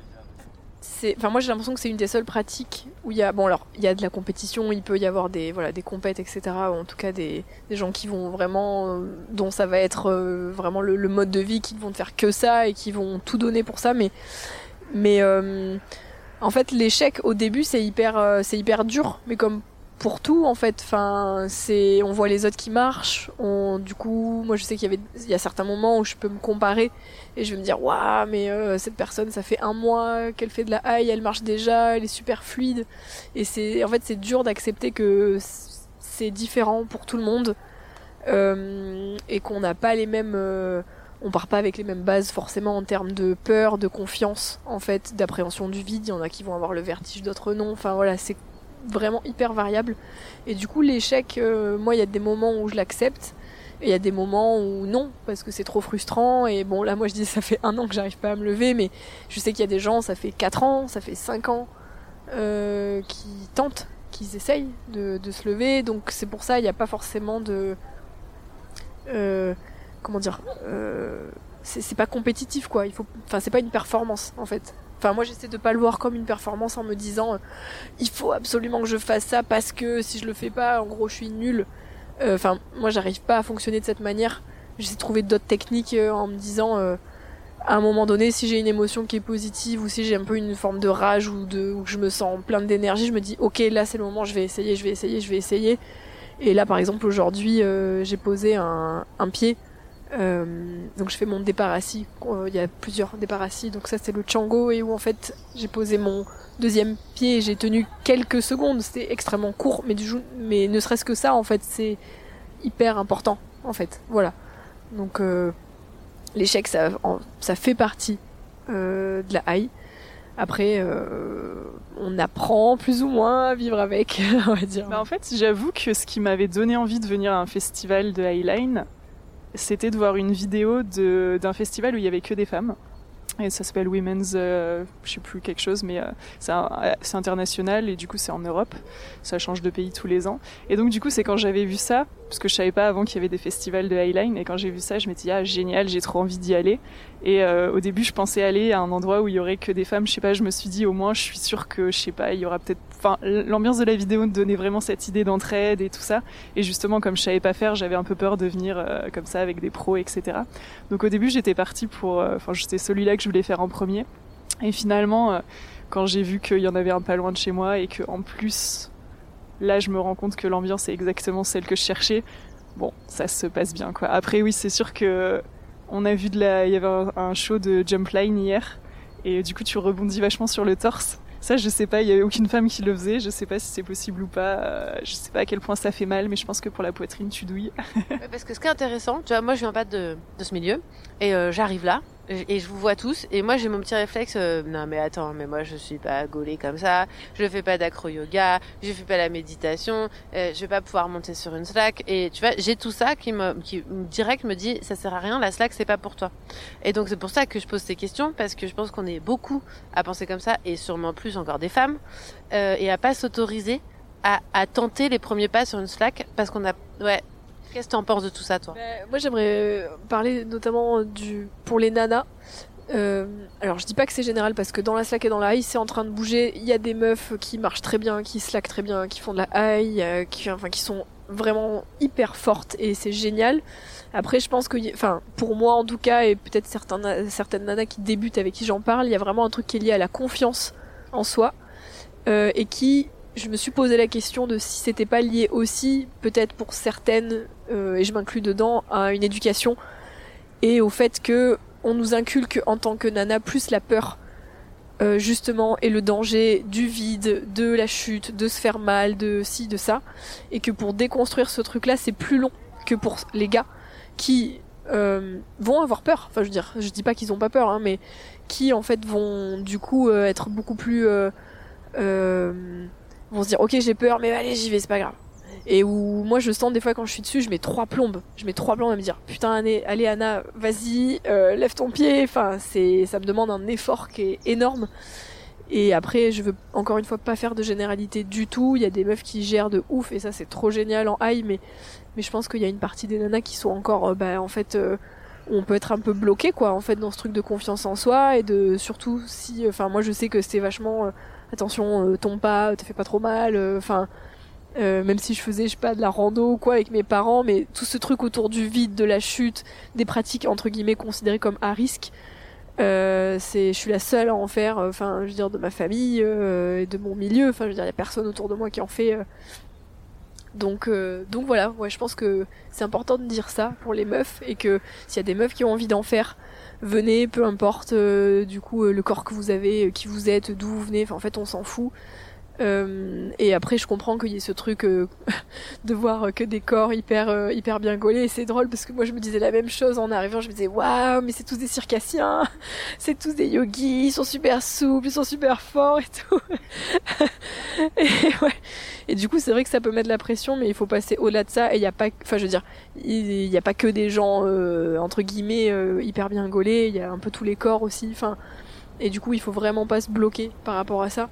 enfin moi j'ai l'impression que c'est une des seules pratiques où il y a bon alors il y a de la compétition il peut y avoir des voilà des compètes etc ou en tout cas des, des gens qui vont vraiment euh, dont ça va être euh, vraiment le, le mode de vie qui ne vont faire que ça et qui vont tout donner pour ça mais mais euh, en fait l'échec au début c'est hyper euh, c'est hyper dur. Mais comme pour tout en fait enfin c'est on voit les autres qui marchent. On du coup moi je sais qu'il y avait il y a certains moments où je peux me comparer et je vais me dire waouh mais euh, cette personne ça fait un mois qu'elle fait de la high elle marche déjà elle est super fluide. Et c'est en fait c'est dur d'accepter que c'est différent pour tout le monde euh, et qu'on n'a pas les mêmes euh, on part pas avec les mêmes bases forcément en termes de peur de confiance en fait d'appréhension du vide il y en a qui vont avoir le vertige d'autres non enfin voilà c'est vraiment hyper variable et du coup l'échec euh, moi il y a des moments où je l'accepte et il y a des moments où non, parce que c'est trop frustrant. Et bon, là, moi, je dis, ça fait un an que j'arrive pas à me lever, mais je sais qu'il y a des gens, ça fait 4 ans, ça fait 5 ans, euh, qui tentent, qui essayent de, de se lever. Donc, c'est pour ça, il n'y a pas forcément de. euh, comment dire euh, C'est pas compétitif, quoi. Il faut, enfin, c'est pas une performance, en fait. Enfin, moi, j'essaie de pas le voir comme une performance en me disant, euh, il faut absolument que je fasse ça parce que si je le fais pas, en gros, je suis nulle. Euh, Enfin, moi, j'arrive pas à fonctionner de cette manière. J'essaie de trouver d'autres techniques euh, en me disant, à un moment donné, si j'ai une émotion qui est positive ou si j'ai un peu une forme de rage ou de ou que je me sens plein d'énergie, je me dis, ok, là, c'est le moment, je vais essayer, je vais essayer, je vais essayer. Et là, par exemple, aujourd'hui, j'ai posé un pied. Euh, donc je fais mon départ assis. Euh, Il y a plusieurs départs assis. Donc ça c'est le Chango et où en fait j'ai posé mon deuxième pied j'ai tenu quelques secondes. C'était extrêmement court, mais du jou- mais ne serait-ce que ça en fait c'est hyper important en fait. Voilà. Donc euh, l'échec ça fait partie de la high. Après on apprend plus ou moins à vivre avec, on va dire. Bah, en fait, j'avoue que ce qui m'avait donné envie de venir à un festival de Highline, c'était de voir une vidéo d'un festival où il y avait que des femmes. Et ça s'appelle Women's, euh, je sais plus quelque chose, mais euh, c'est international et du coup c'est en Europe. Ça change de pays tous les ans. Et donc du coup c'est quand j'avais vu ça, parce que je savais pas avant qu'il y avait des festivals de Highline, et quand j'ai vu ça, je m'étais dit ah génial, j'ai trop envie d'y aller. Et euh, au début je pensais aller à un endroit où il y aurait que des femmes. Je sais pas, je me suis dit au moins je suis sûre que je sais pas, il y aura peut-être. Enfin l'ambiance de la vidéo me donnait vraiment cette idée d'entraide et tout ça. Et justement comme je savais pas faire, j'avais un peu peur de venir euh, comme ça avec des pros, etc. Donc au début j'étais partie pour, euh, enfin c'était celui-là que je voulais faire en premier. Et finalement, quand j'ai vu qu'il y en avait un pas loin de chez moi et que en plus, là, je me rends compte que l'ambiance est exactement celle que je cherchais. Bon, ça se passe bien, quoi. Après, oui, c'est sûr que on a vu de la, il y avait un, show de jump line hier, et du coup, tu rebondis vachement sur le torse. Ça, je sais pas, il y avait aucune femme qui le faisait. Je sais pas si c'est possible ou pas. euh, Je sais pas à quel point ça fait mal, mais je pense que pour la poitrine, tu douilles. Parce que ce qui est intéressant, tu vois, moi je viens pas de, de ce milieu et euh, j'arrive là et je vous vois tous et moi j'ai mon petit réflexe euh, non mais attends mais moi je suis pas gaulée comme ça je fais pas d'acro yoga je fais pas la méditation euh, je vais pas pouvoir monter sur une slack et tu vois j'ai tout ça qui me qui direct me dit ça sert à rien la slack c'est pas pour toi. Et donc c'est pour ça que je pose ces questions parce que je pense qu'on est beaucoup à penser comme ça et sûrement plus encore des femmes euh, et à pas s'autoriser à, à tenter les premiers pas sur une slack parce qu'on a ouais Qu'est-ce que tu en penses de tout ça, toi? Ben, Moi, j'aimerais parler notamment du pour les nanas. Euh, alors, je dis pas que c'est général parce que dans la slack et dans la high, c'est en train de bouger. Il y a des meufs qui marchent très bien, qui slack très bien, qui font de la high, euh, qui, enfin, qui sont vraiment hyper fortes et c'est génial. Après, je pense que, enfin, pour moi en tout cas, et peut-être certains, certaines nanas qui débutent avec qui j'en parle, il y a vraiment un truc qui est lié à la confiance en soi euh, et qui je me suis posé la question de si c'était pas lié aussi, peut-être pour certaines, euh, et je m'inclus dedans, à une éducation et au fait que on nous inculque en tant que nana plus la peur, euh, justement, et le danger du vide, de la chute, de se faire mal, de ci, de ça, et que pour déconstruire ce truc-là, c'est plus long que pour les gars qui euh, vont avoir peur. Enfin, je veux dire, je dis pas qu'ils ont pas peur, hein, mais qui en fait vont du coup euh, être beaucoup plus euh, euh, vont se dire ok j'ai peur mais allez j'y vais c'est pas grave. Et où moi je sens des fois quand je suis dessus je mets trois plombes. Je mets trois plombes à me dire putain allez, allez Anna vas-y euh, lève ton pied. Enfin c'est ça me demande un effort qui est énorme. Et après je veux encore une fois pas faire de généralité du tout. Il y a des meufs qui gèrent de ouf et ça c'est trop génial en high mais mais je pense qu'il y a une partie des nanas qui sont encore euh, bah en fait euh, on peut être un peu bloqué quoi en fait dans ce truc de confiance en soi et de surtout si enfin moi je sais que c'était vachement euh, attention euh, tombe pas te fais pas trop mal enfin euh, même si je faisais je sais pas de la rando ou quoi avec mes parents mais tout ce truc autour du vide de la chute des pratiques entre guillemets considérées comme à risque euh, c'est je suis la seule à en faire euh, enfin je veux dire de ma famille euh, et de mon milieu enfin je veux dire il y a personne autour de moi qui en fait euh. Donc euh, donc voilà ouais je pense que c'est important de dire ça pour les meufs et que s'il y a des meufs qui ont envie d'en faire venez peu importe euh, du coup euh, le corps que vous avez qui vous êtes d'où vous venez enfin en fait on s'en fout euh, et après, je comprends qu'il y ait ce truc euh, de voir que des corps hyper euh, hyper bien gaulés. Et c'est drôle parce que moi, je me disais la même chose en arrivant. Je me disais waouh, mais c'est tous des circassiens, c'est tous des yogis, ils sont super souples, ils sont super forts et tout. et ouais. Et du coup, c'est vrai que ça peut mettre la pression, mais il faut passer au-delà de ça. Et il y a pas, enfin, je veux dire, il y a pas que des gens euh, entre guillemets euh, hyper bien gaulés. Il y a un peu tous les corps aussi. Enfin, et du coup, il faut vraiment pas se bloquer par rapport à ça.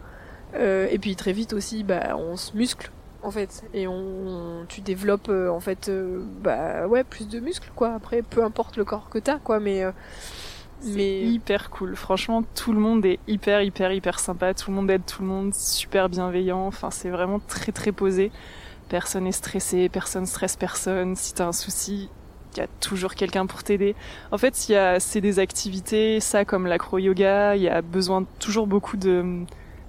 Euh, et puis très vite aussi, bah, on se muscle en fait, et on, tu développes euh, en fait, euh, bah ouais, plus de muscles quoi. Après, peu importe le corps que t'as quoi, mais euh, mais hyper cool. Franchement, tout le monde est hyper hyper hyper sympa. Tout le monde aide tout le monde, super bienveillant. Enfin, c'est vraiment très très posé. Personne est stressé, personne stresse personne. Si t'as un souci, il y a toujours quelqu'un pour t'aider. En fait, il y a c'est des activités, ça comme l'acro yoga, il y a besoin toujours beaucoup de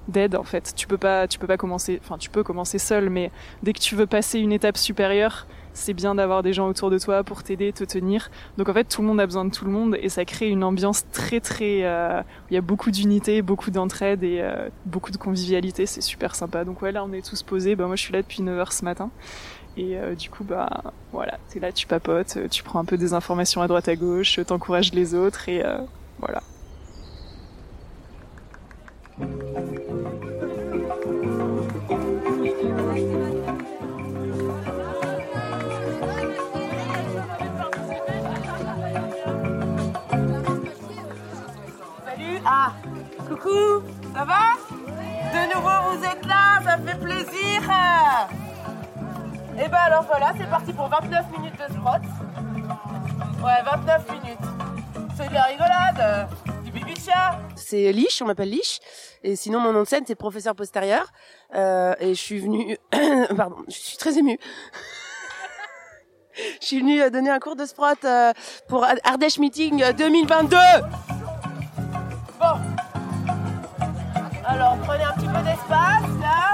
d'aide en fait. Tu peux pas tu peux pas commencer enfin tu peux commencer seul mais dès que tu veux passer une étape supérieure, c'est bien d'avoir des gens autour de toi pour t'aider, te tenir. Donc en fait, tout le monde a besoin de tout le monde et ça crée une ambiance très très euh, il y a beaucoup d'unité, beaucoup d'entraide et euh, beaucoup de convivialité, c'est super sympa. Donc ouais, là on est tous posés. Bah moi je suis là depuis 9h ce matin. Et euh, du coup, bah voilà, t'es là, tu papotes, tu prends un peu des informations à droite à gauche, t'encourages les autres et voilà. Salut. Ah Coucou. Ça va? De nouveau vous êtes là, ça fait plaisir. Et ben alors voilà, c'est parti pour 29 minutes de sprot. Ouais, 29 minutes. C'est de la rigolade. Du de chat C'est Lich, on m'appelle Lich. Et sinon, mon nom de scène, c'est professeur postérieur. Euh, et je suis venue... Pardon, je suis très émue. je suis venue euh, donner un cours de sprot euh, pour Ardèche Meeting euh, 2022. Bon. Alors prenez un petit peu d'espace là.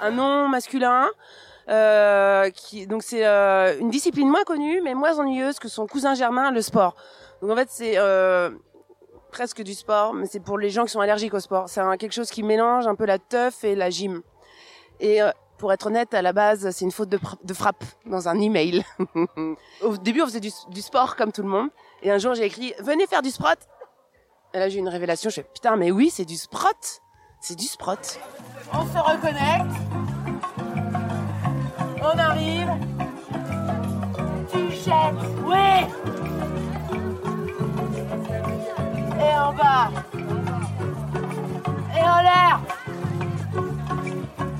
Un nom masculin. Qui donc c'est une discipline moins connue mais moins ennuyeuse que son cousin germain le sport donc en fait c'est presque du sport mais c'est pour les gens qui sont allergiques au sport c'est quelque chose qui mélange un peu la teuf et la gym et euh, Pour être honnête, à la base, c'est une faute de, de frappe dans un email. Au début, on faisait du, du sport comme tout le monde. Et un jour, j'ai écrit Venez faire du sprot. Et là, j'ai eu une révélation. Je fais Putain, mais oui, c'est du sprot. C'est du sprot. On se reconnecte. On arrive. Tu jettes. Oui. Et en bas. Et en l'air.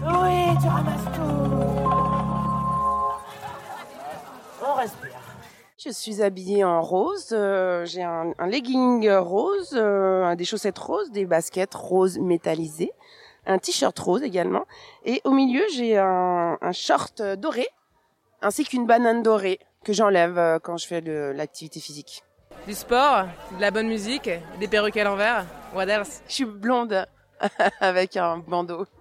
Oui, tu ramasses tout. On respire. Je suis habillée en rose. euh, J'ai un, legging rose, euh, des chaussettes roses, des baskets roses métallisées, un t-shirt rose également. Et au milieu, j'ai un, un short doré, ainsi qu'une banane dorée que j'enlève euh, quand je fais l'activité physique. Du sport, de la bonne musique, des perruques à l'envers. What else? Je suis blonde avec un bandeau.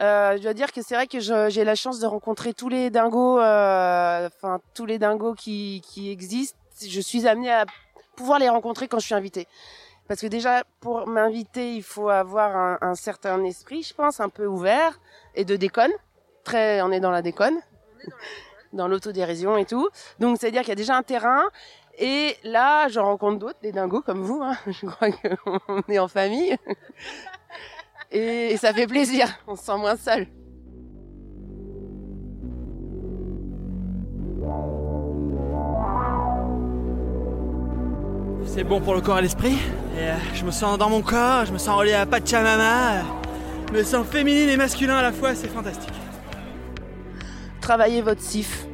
Euh, je dois dire que c'est vrai que j'ai la chance de rencontrer tous les dingos, euh, enfin tous les dingos qui, qui existent. Je suis amenée à pouvoir les rencontrer quand je suis invitée. Parce que déjà, pour m'inviter, il faut avoir un, un certain esprit, je pense, un peu ouvert et de déconne. Très, on est dans la déconne, dans l'autodérision et tout. Donc, c'est-à-dire qu'il y a déjà un terrain. Et là, j'en rencontre d'autres, des dingos comme vous. Hein. Je crois qu'on est en famille. Et, ça fait plaisir. On se sent moins seul. C'est bon pour le corps et l'esprit. Et euh, je me sens dans mon corps, je me sens relié à Pachamama. euh, Je me sens féminine et masculin à la fois, c'est fantastique. Travaillez votre sif.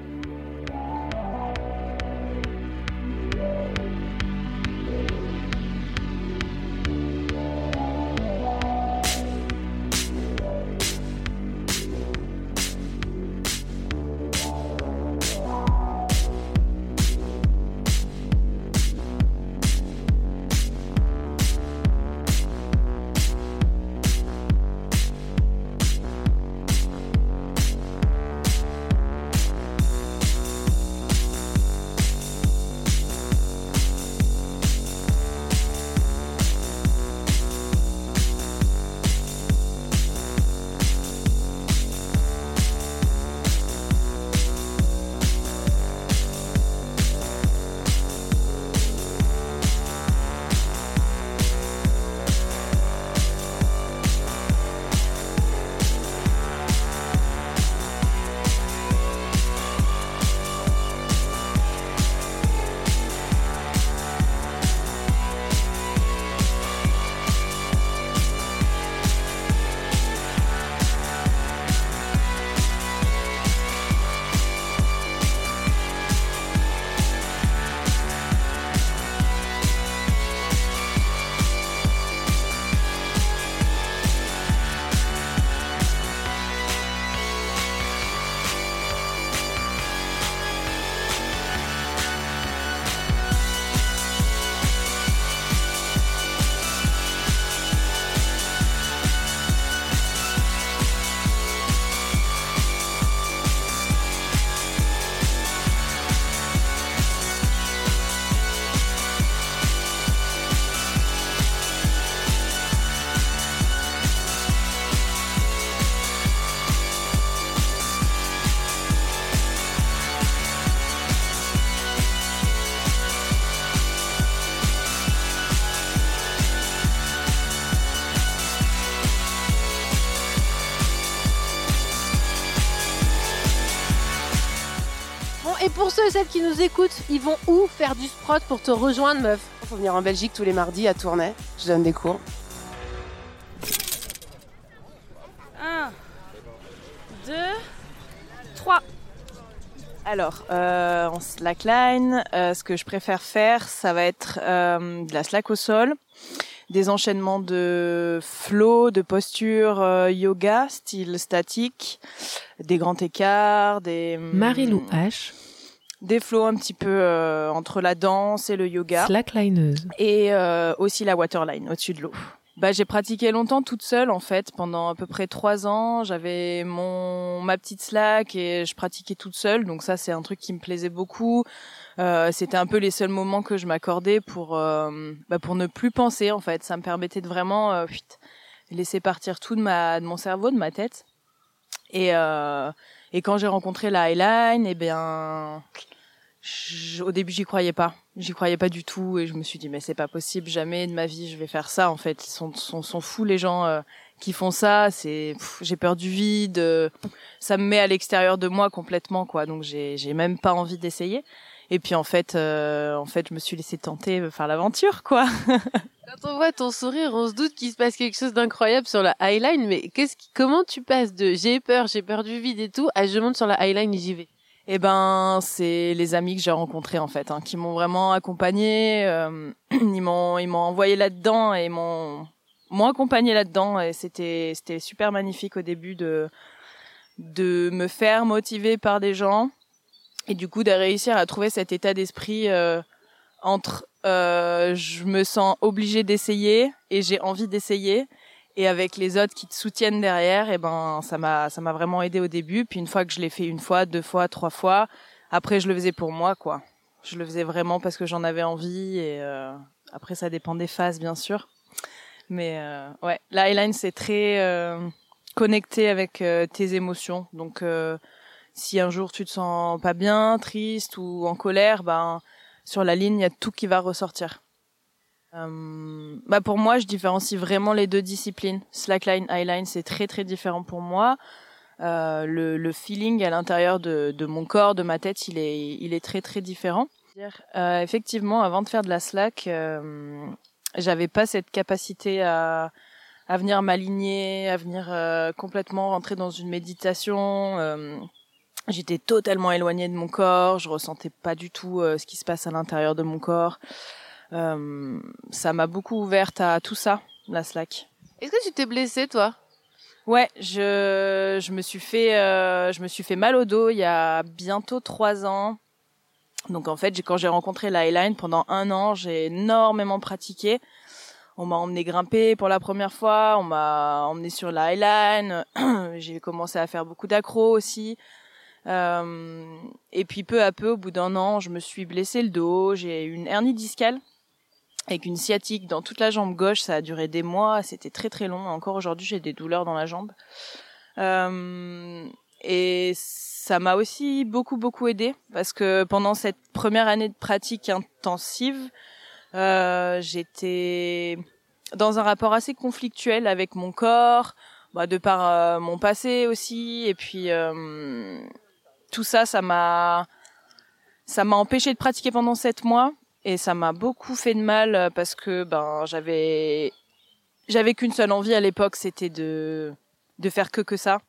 Nous écoutent, ils vont où faire du sprot pour te rejoindre, meuf Faut venir en Belgique tous les mardis à Tournai. Je donne des cours. 1, 2, 3. Alors, euh, en slackline, euh, ce que je préfère faire, ça va être euh, de la slack au sol, des enchaînements de flow, de posture euh, yoga, style statique, des grands écarts, des... Marie-Lou H. Des flows un petit peu euh, entre la danse et le yoga. Slacklineuse. Et euh, aussi la waterline, au-dessus de l'eau. Bah, j'ai pratiqué longtemps toute seule en fait pendant à peu près trois ans. J'avais mon ma petite slack et je pratiquais toute seule. Donc ça c'est un truc qui me plaisait beaucoup. Euh, C'était un peu les seuls moments que je m'accordais pour euh, bah, pour ne plus penser en fait. Ça me permettait de vraiment euh, laisser partir tout de ma de mon cerveau, de ma tête. Et, euh, et quand j'ai rencontré la Highline, eh bien, au début, j'y croyais pas. J'y croyais pas du tout et je me suis dit mais c'est pas possible, jamais de ma vie je vais faire ça en fait. Ils sont sont, sont fous les gens euh, qui font ça. C'est j'ai peur du vide. euh, ça me met à l'extérieur de moi complètement quoi. Donc j'ai j'ai même pas envie d'essayer. Et puis en fait euh, en fait je me suis laissé tenter de faire l'aventure quoi. Quand on voit ton sourire, on se doute qu'il se passe quelque chose d'incroyable sur la Highline, mais qu'est-ce qui, comment tu passes de j'ai peur, j'ai peur du vide et tout, à je monte sur la Highline et j'y vais Eh ben, c'est les amis que j'ai rencontrés en fait, hein, qui m'ont vraiment accompagné. euh, ils m'ont, ils m'ont envoyé là-dedans et m'ont, m'ont accompagné là-dedans. Et c'était, c'était super magnifique au début de, de me faire motiver par des gens et du coup de réussir à trouver cet état d'esprit euh, entre euh, je me sens obligée d'essayer et j'ai envie d'essayer et avec les autres qui te soutiennent derrière et ben ça m'a ça m'a vraiment aidé au début. Puis une fois que je l'ai fait une fois deux fois trois fois après je le faisais pour moi quoi. Je le faisais vraiment parce que j'en avais envie et euh, après ça dépend des phases bien sûr. Mais euh, ouais la Highline c'est très euh, connecté avec euh, tes émotions. Donc si un jour tu te sens pas bien triste ou en colère ben sur la ligne il y a tout qui va ressortir euh, bah pour moi, je différencie vraiment les deux disciplines. Slackline, highline, c'est très très différent pour moi. Euh, le, le feeling à l'intérieur de, de mon corps, de ma tête, il est, il est très très différent. Euh, effectivement, avant de faire de la slack, euh, j'avais pas cette capacité à, à venir m'aligner, à venir euh, complètement rentrer dans une méditation. J'étais totalement éloignée de mon corps, je ressentais pas du tout euh, ce qui se passe à l'intérieur de mon corps. Euh, ça m'a beaucoup ouverte à tout ça, la slack. Est-ce que tu t'es blessée, toi? Ouais, je, je me suis fait, euh, je me suis fait mal au dos il y a bientôt trois ans. Donc en fait, quand j'ai rencontré la Highline pendant un an, j'ai énormément pratiqué. On m'a emmené grimper pour la première fois, on m'a emmené sur la Highline. j'ai commencé à faire beaucoup d'accros aussi. Euh, et puis peu à peu, au bout d'un an, je me suis blessé le dos. J'ai eu une hernie discale avec une sciatique dans toute la jambe gauche. Ça a duré des mois, c'était très très long. Encore aujourd'hui, j'ai des douleurs dans la jambe. Euh, et ça m'a aussi beaucoup beaucoup aidé parce que pendant cette première année de pratique intensive, euh, j'étais dans un rapport assez conflictuel avec mon corps, bah, de par mon passé aussi, et puis tout ça, ça m'a ça m'a empêché de pratiquer pendant sept mois et ça m'a beaucoup fait de mal parce que ben j'avais j'avais qu'une seule envie à l'époque, c'était de de faire que que ça.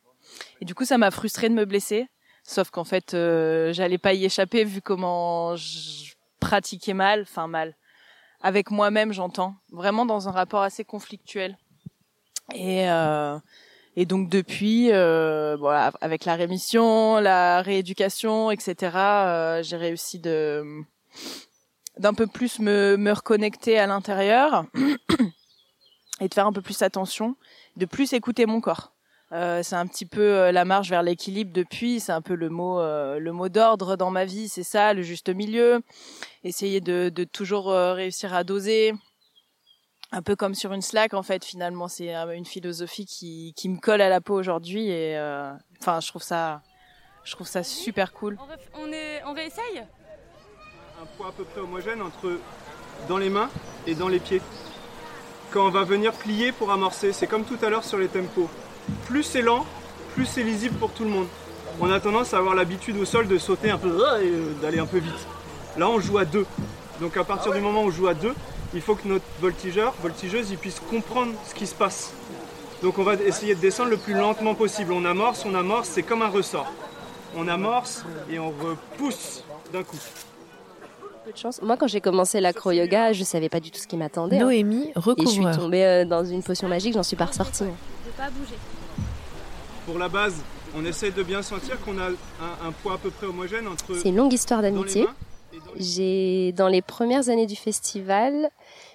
Et du coup, ça m'a frustré de me blesser. Sauf qu'en fait, euh, j'allais pas y échapper vu comment je pratiquais mal, enfin mal. Avec moi-même, j'entends. Vraiment dans un rapport assez conflictuel. Et euh, et donc depuis, euh, voilà, avec la rémission, la rééducation, etc., euh, j'ai réussi de d'un peu plus me, me reconnecter à l'intérieur et de faire un peu plus attention, de plus écouter mon corps. Euh, c'est un petit peu euh, la marche vers l'équilibre depuis, c'est un peu le mot euh, le mot d'ordre dans ma vie, c'est ça, le juste milieu. Essayer de, de toujours réussir à doser, un peu comme sur une slack en fait. Finalement, c'est euh, une philosophie qui, qui me colle à la peau aujourd'hui et euh, enfin, je trouve ça je trouve ça super cool. On, est, on réessaye? Un poids à peu près homogène entre dans les mains et dans les pieds. Quand on va venir plier pour amorcer, c'est comme tout à l'heure sur les tempos. Plus c'est lent, plus c'est lisible pour tout le monde. On a tendance à avoir l'habitude au sol de sauter un peu et euh, d'aller un peu vite. Là, on joue à deux. Donc à partir du moment où on joue à deux, il faut que notre voltigeur, voltigeuse, il puisse comprendre ce qui se passe. Donc on va essayer de descendre le plus lentement possible. On amorce, on amorce, c'est comme un ressort. On amorce et on repousse d'un coup. Peu de chance. Moi, quand j'ai commencé l'acro-yoga, je savais pas du tout ce qui m'attendait. hein. Noémie, Et je suis tombée euh, dans une potion magique, j'en suis pas ressortie. hein. De pas bouger. Pour la base, on essaie de bien sentir qu'on a un, un poids à peu près homogène entre. C'est une longue histoire dans les d'amitié. Dans les premières années du festival,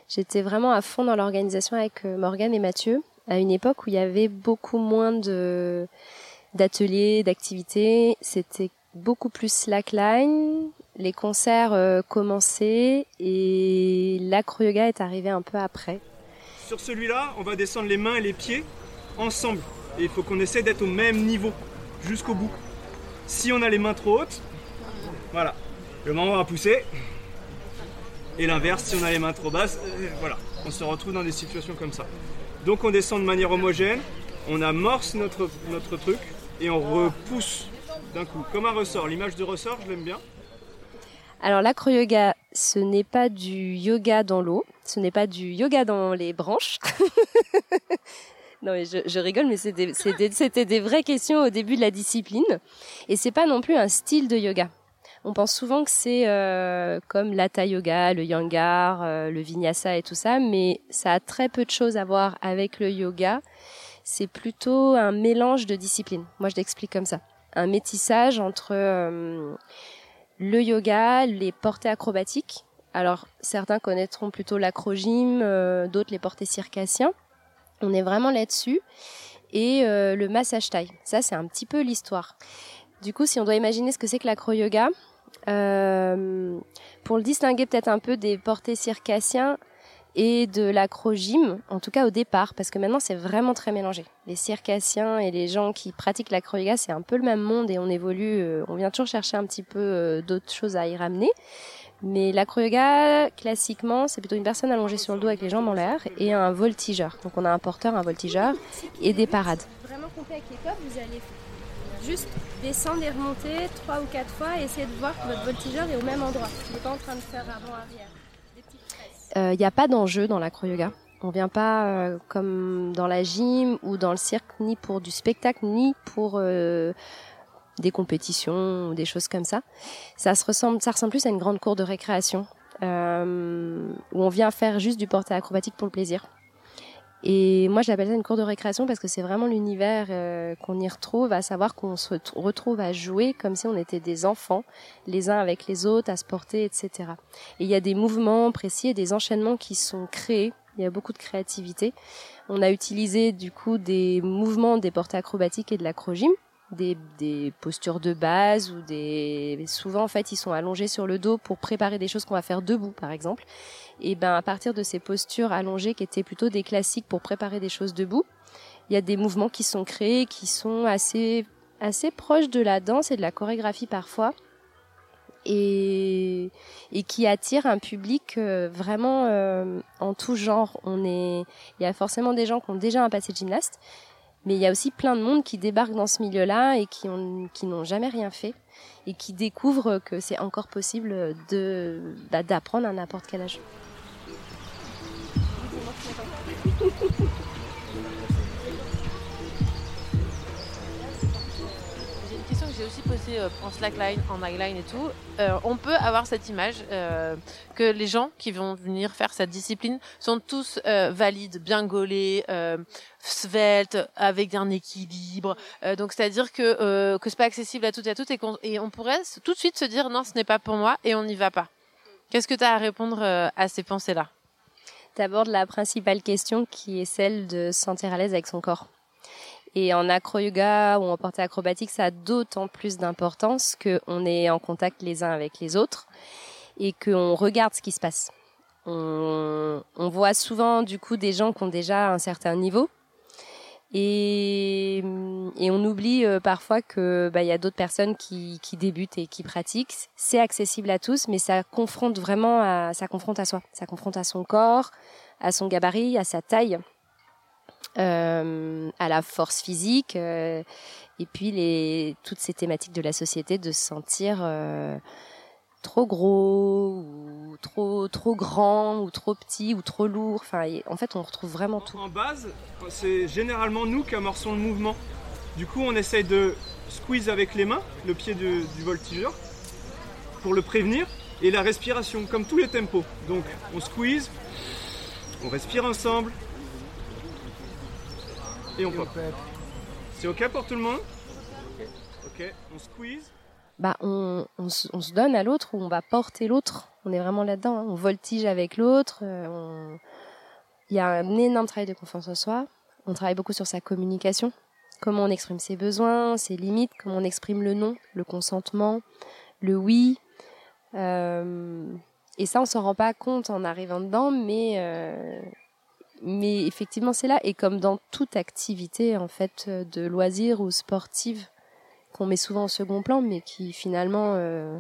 j'étais vraiment à fond dans l'organisation avec euh, Morgane et Mathieu, à une époque où il y avait beaucoup moins de d'ateliers, d'activités. C'était beaucoup plus slackline. Les concerts euh, commençaient et l'acro-yoga est arrivé un peu après. Sur celui-là, on va descendre les mains et les pieds ensemble. Il faut qu'on essaie d'être au même niveau. jusqu'au bout. Si on a les mains trop hautes, voilà, le membre va pousser. Et l'inverse, si on a les mains trop basses, euh, voilà, on se retrouve dans des situations comme ça. Donc on descend de manière homogène, on amorce notre, notre truc et on repousse d'un coup, comme un ressort. L'image de ressort, je l'aime bien. Alors l'acro-yoga, ce n'est pas du yoga dans l'eau, ce n'est pas du yoga dans les branches. non mais je, rigole, mais c'était des, des vraies questions au début de la discipline. Et c'est pas non plus un style de yoga. On pense souvent que c'est euh, comme l'hatha yoga, le yangar, euh, le vinyasa et tout ça, mais ça a très peu de choses à voir avec le yoga. C'est plutôt un mélange de disciplines. Moi, je l'explique comme ça. Un métissage entre euh, le yoga, les portées acrobatiques. Alors, certains connaîtront plutôt l'acrogym, d'autres les portées circassiens. On est vraiment là-dessus. Et le massage taille. Ça, c'est un petit peu l'histoire. Du coup, si on doit imaginer ce que c'est que l'acro-yoga, euh, pour le distinguer peut-être un peu des portés circassiens et de l'acrogym, en tout cas au départ, parce que maintenant c'est vraiment très mélangé. Les circassiens et les gens qui pratiquent l'acro-yoga, c'est un peu le même monde et on évolue, euh, on vient toujours chercher un petit peu euh, d'autres choses à y ramener. Mais l'acro-yoga, classiquement, c'est plutôt une personne allongée sur le dos avec les jambes en l'air et un voltigeur. Donc on a un porteur, un voltigeur et des parades. Vraiment complet avec les vous allez juste descendre et remonter trois ou quatre fois et essayer de voir que votre voltigeur est au même endroit. Il n'est pas en train de faire avant-arrière. Il n'y euh, a pas d'enjeu dans l'acro-yoga. On vient pas euh, comme dans la gym ou dans le cirque ni pour du spectacle ni pour euh, des compétitions ou des choses comme ça. Ça se ressemble, ça ressemble plus à une grande cour de récréation où on vient faire juste du porté acrobatique pour le plaisir. Et moi, j'appelle ça une cour de récréation parce que c'est vraiment l'univers euh, qu'on y retrouve, à savoir qu'on se retrouve à jouer comme si on était des enfants, les uns avec les autres, à se porter, etc. Et il y a des mouvements précis et des enchaînements qui sont créés. Il y a beaucoup de créativité. On a utilisé du coup des mouvements des portées acrobatiques et de l'acrogym des, des, postures de base ou des souvent en fait ils sont allongés sur le dos pour préparer des choses qu'on va faire debout par exemple. Et ben à partir de ces postures allongées qui étaient plutôt des classiques pour préparer des choses debout il y a des mouvements qui sont créés qui sont assez assez proches de la danse et de la chorégraphie parfois. Et, et qui attirent un public euh, vraiment euh, en tout genre. On est il y a forcément des gens qui ont déjà un passé de gymnaste mais il y a aussi plein de monde qui débarque dans ce milieu-là et qui ont, qui n'ont jamais rien fait et qui découvrent que c'est encore possible de, bah, d'apprendre à n'importe quel âge. Aussi posé euh, en slackline, en highline et tout, euh, on peut avoir cette image euh, que les gens qui vont venir faire cette discipline sont tous valides, bien gaulés, sveltes, avec un équilibre. donc c'est-à-dire que que c'est pas accessible à toutes et à toutes et, qu'on, on pourrait tout de suite se dire non, ce n'est pas pour moi et on n'y va pas. Qu'est-ce que tu as à répondre à ces pensées-là? Tu abordes la principale question qui est celle de se sentir à l'aise avec son corps. Et en acro-yoga ou en portée acrobatique, ça a d'autant plus d'importance qu'on est en contact les uns avec les autres et qu'on regarde ce qui se passe. On, voit souvent du coup des gens qui ont déjà un certain niveau et, on oublie euh, parfois que bah, il y a d'autres personnes qui, débutent et qui pratiquent. C'est accessible à tous, mais ça confronte vraiment ça confronte à soi, ça confronte à son corps, à son gabarit, à sa taille euh, à la force physique euh, et puis les toutes ces thématiques de la société de se sentir euh, trop gros ou trop trop grand ou trop petit ou trop lourd. Enfin en fait on retrouve vraiment tout. en base c'est généralement nous qui amorçons le mouvement. Du coup on essaye de squeeze avec les mains le pied du voltigeur pour le prévenir et la respiration comme tous les tempos. Donc on squeeze on respire ensemble et on pop. C'est ok pour tout le monde Ok, on squeeze. Bah, on, se donne à l'autre ou on va porter l'autre. On est vraiment là-dedans. Hein. On voltige avec l'autre. Euh, il y a un énorme travail de confiance en soi. On travaille beaucoup sur sa communication. Comment on exprime ses besoins, ses limites, comment on exprime le non, le consentement, le oui. Euh, et ça, on s'en rend pas compte en arrivant dedans, mais euh, mais effectivement, c'est là. Et comme dans toute activité, en fait, de loisir ou sportive, qu'on met souvent au second plan, mais qui finalement, euh,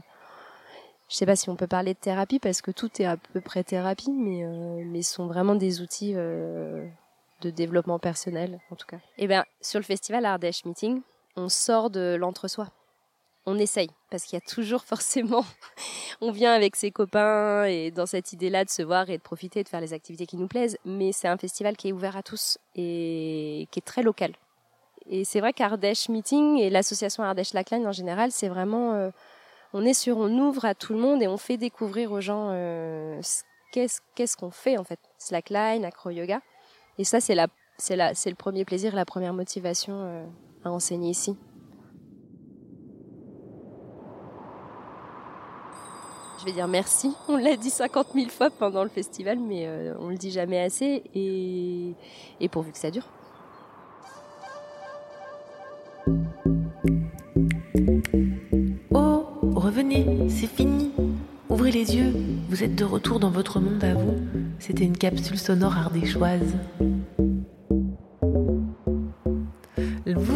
je sais pas si on peut parler de thérapie parce que tout est à peu près thérapie, mais euh, sont vraiment des outils euh, de développement personnel en tout cas. Et ben sur le festival Ardèche Meeting, on sort de l'entre-soi. On essaye parce qu'il y a toujours forcément, on vient avec ses copains et dans cette idée-là de se voir et de profiter de faire les activités qui nous plaisent, mais c'est un festival qui est ouvert à tous et qui est très local. Et c'est vrai qu'Ardèche Meeting et l'association Ardèche Lackline en général, c'est vraiment, euh, on est sur, on ouvre à tout le monde et on fait découvrir aux gens euh, ce- qu'est-ce qu'on fait en fait, slackline, acro yoga. Et ça, c'est c'est la, c'est le premier plaisir, la première motivation euh, à enseigner ici. Je vais dire merci. On l'a dit 50 000 fois pendant le festival, mais euh, on le dit jamais assez. Et, et pourvu que ça dure. Oh, revenez, c'est fini. Ouvrez les yeux, vous êtes de retour dans votre monde à vous. C'était une capsule sonore ardéchoise.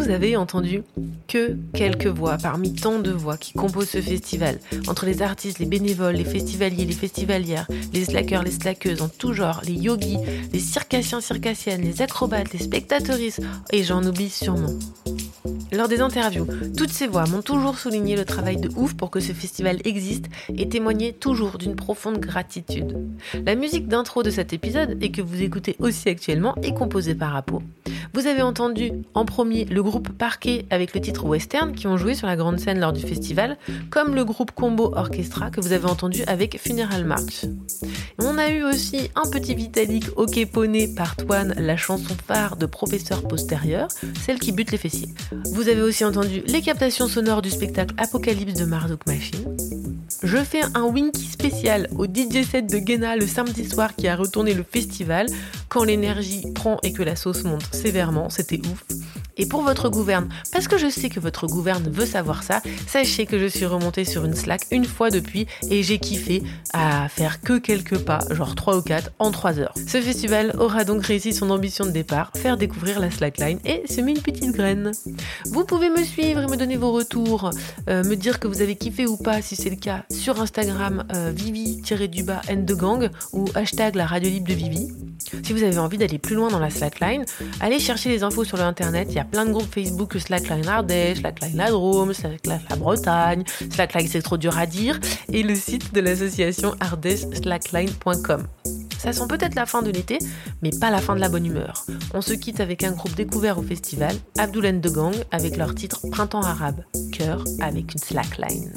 Vous avez entendu que quelques voix parmi tant de voix qui composent ce festival, entre les artistes, les bénévoles, les festivaliers, les festivalières, les slackers, les slackeuses en tout genre, les yogis, les circassiens, circassiennes, les acrobates, les spectateuristes, et j'en oublie sûrement. Lors des interviews, toutes ces voix m'ont toujours souligné le travail de ouf pour que ce festival existe et témoigné toujours d'une profonde gratitude. La musique d'intro de cet épisode, et que vous écoutez aussi actuellement, est composée par Apo. Vous avez entendu en premier le groupe Parquet avec le titre Western qui ont joué sur la grande scène lors du festival, comme le groupe Combo Orchestra que vous avez entendu avec Funeral March. On a eu aussi un petit Vitalik OK Poney Part 1, la chanson phare de Professeur Postérieur, celle qui bute les fessiers. Vous avez aussi entendu les captations sonores du spectacle Apocalypse de Marduk Machine. Je fais un winky spécial au DJ set de Guéna le samedi soir qui a retourné le festival quand l'énergie prend et que la sauce monte c'était ouf. Et pour votre gouverne, parce que je sais que votre gouverne veut savoir ça, sachez que je suis remontée sur une Slack une fois depuis et j'ai kiffé à faire que quelques pas, genre 3 ou 4 en 3 heures. Ce festival aura donc réussi son ambition de départ, faire découvrir la Slackline et semer une petite graine. Vous pouvez me suivre et me donner vos retours, euh, me dire que vous avez kiffé ou pas si c'est le cas sur Instagram euh, vivi-du-bas gang ou hashtag la radio libre de Vivi. Si vous avez envie d'aller plus loin dans la Slackline, allez chercher les infos sur le internet. Il y a plein de groupes Facebook Slackline Ardèche, Slackline la Drôme, Slackline la Bretagne, Slackline c'est trop dur à dire, et le site de l'association ardèche-slackline.com. Ça sent peut-être la fin de l'été, mais pas la fin de la bonne humeur. On se quitte avec un groupe découvert au festival, Abdoulen de Gang, avec leur titre Printemps arabe, cœur avec une slackline.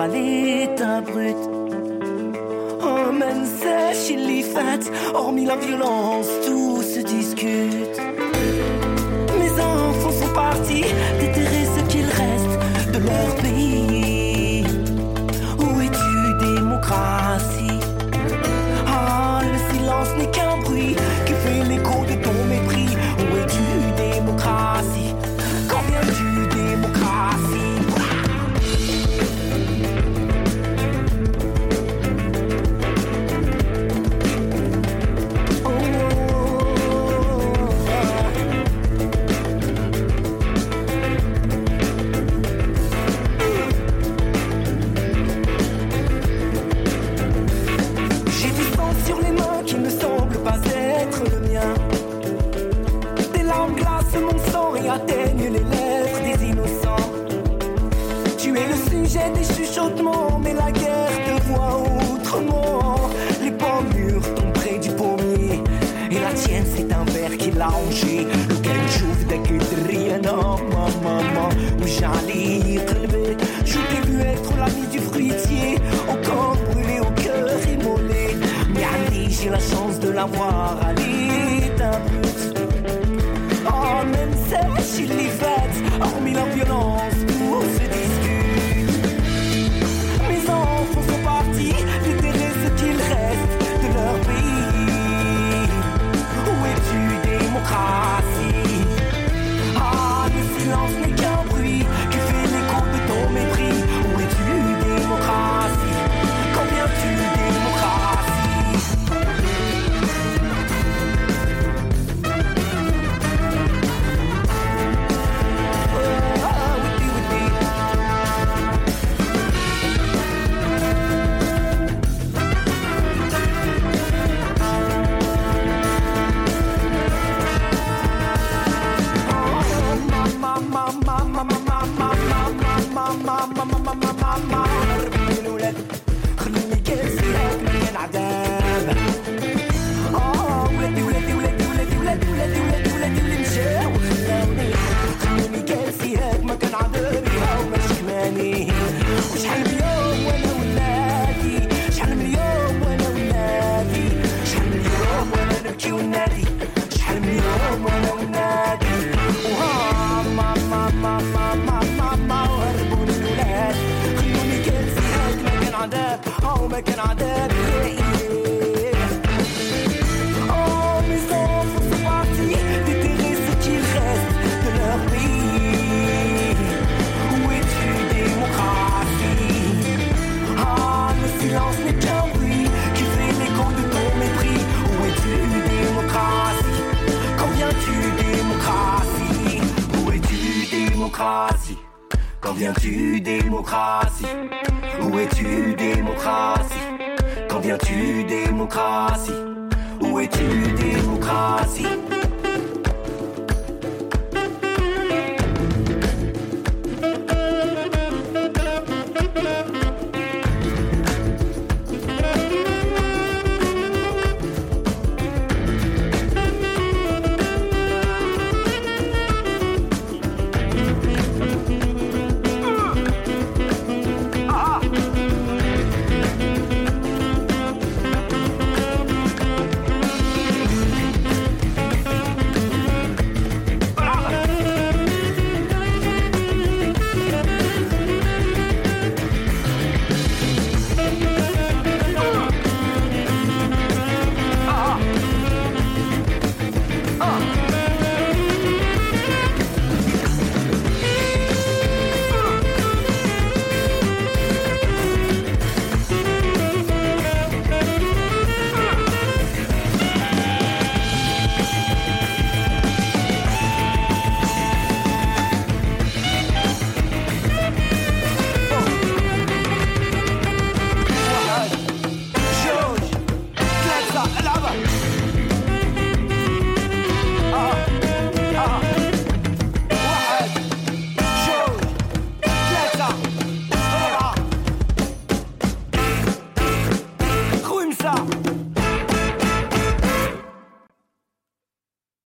À l'état brut. Oh, man, sèche, il y hormis la violence, J'ai du sang sur les mains qui ne semble pas être le mien. Des larmes glacent mon sang et atteignent les lèvres des innocents. Tu es le sujet des chuchotements, mais la guerre te voit autrement. Les pans mûres tombent près du pommier. Et la tienne, c'est un verre qui l'a hangé. Lequel j'ouvre dès que rien. maman, maman, où j'allais. la voir aller d'un. Oh, même sèche, il l'y fête, hormis la violence.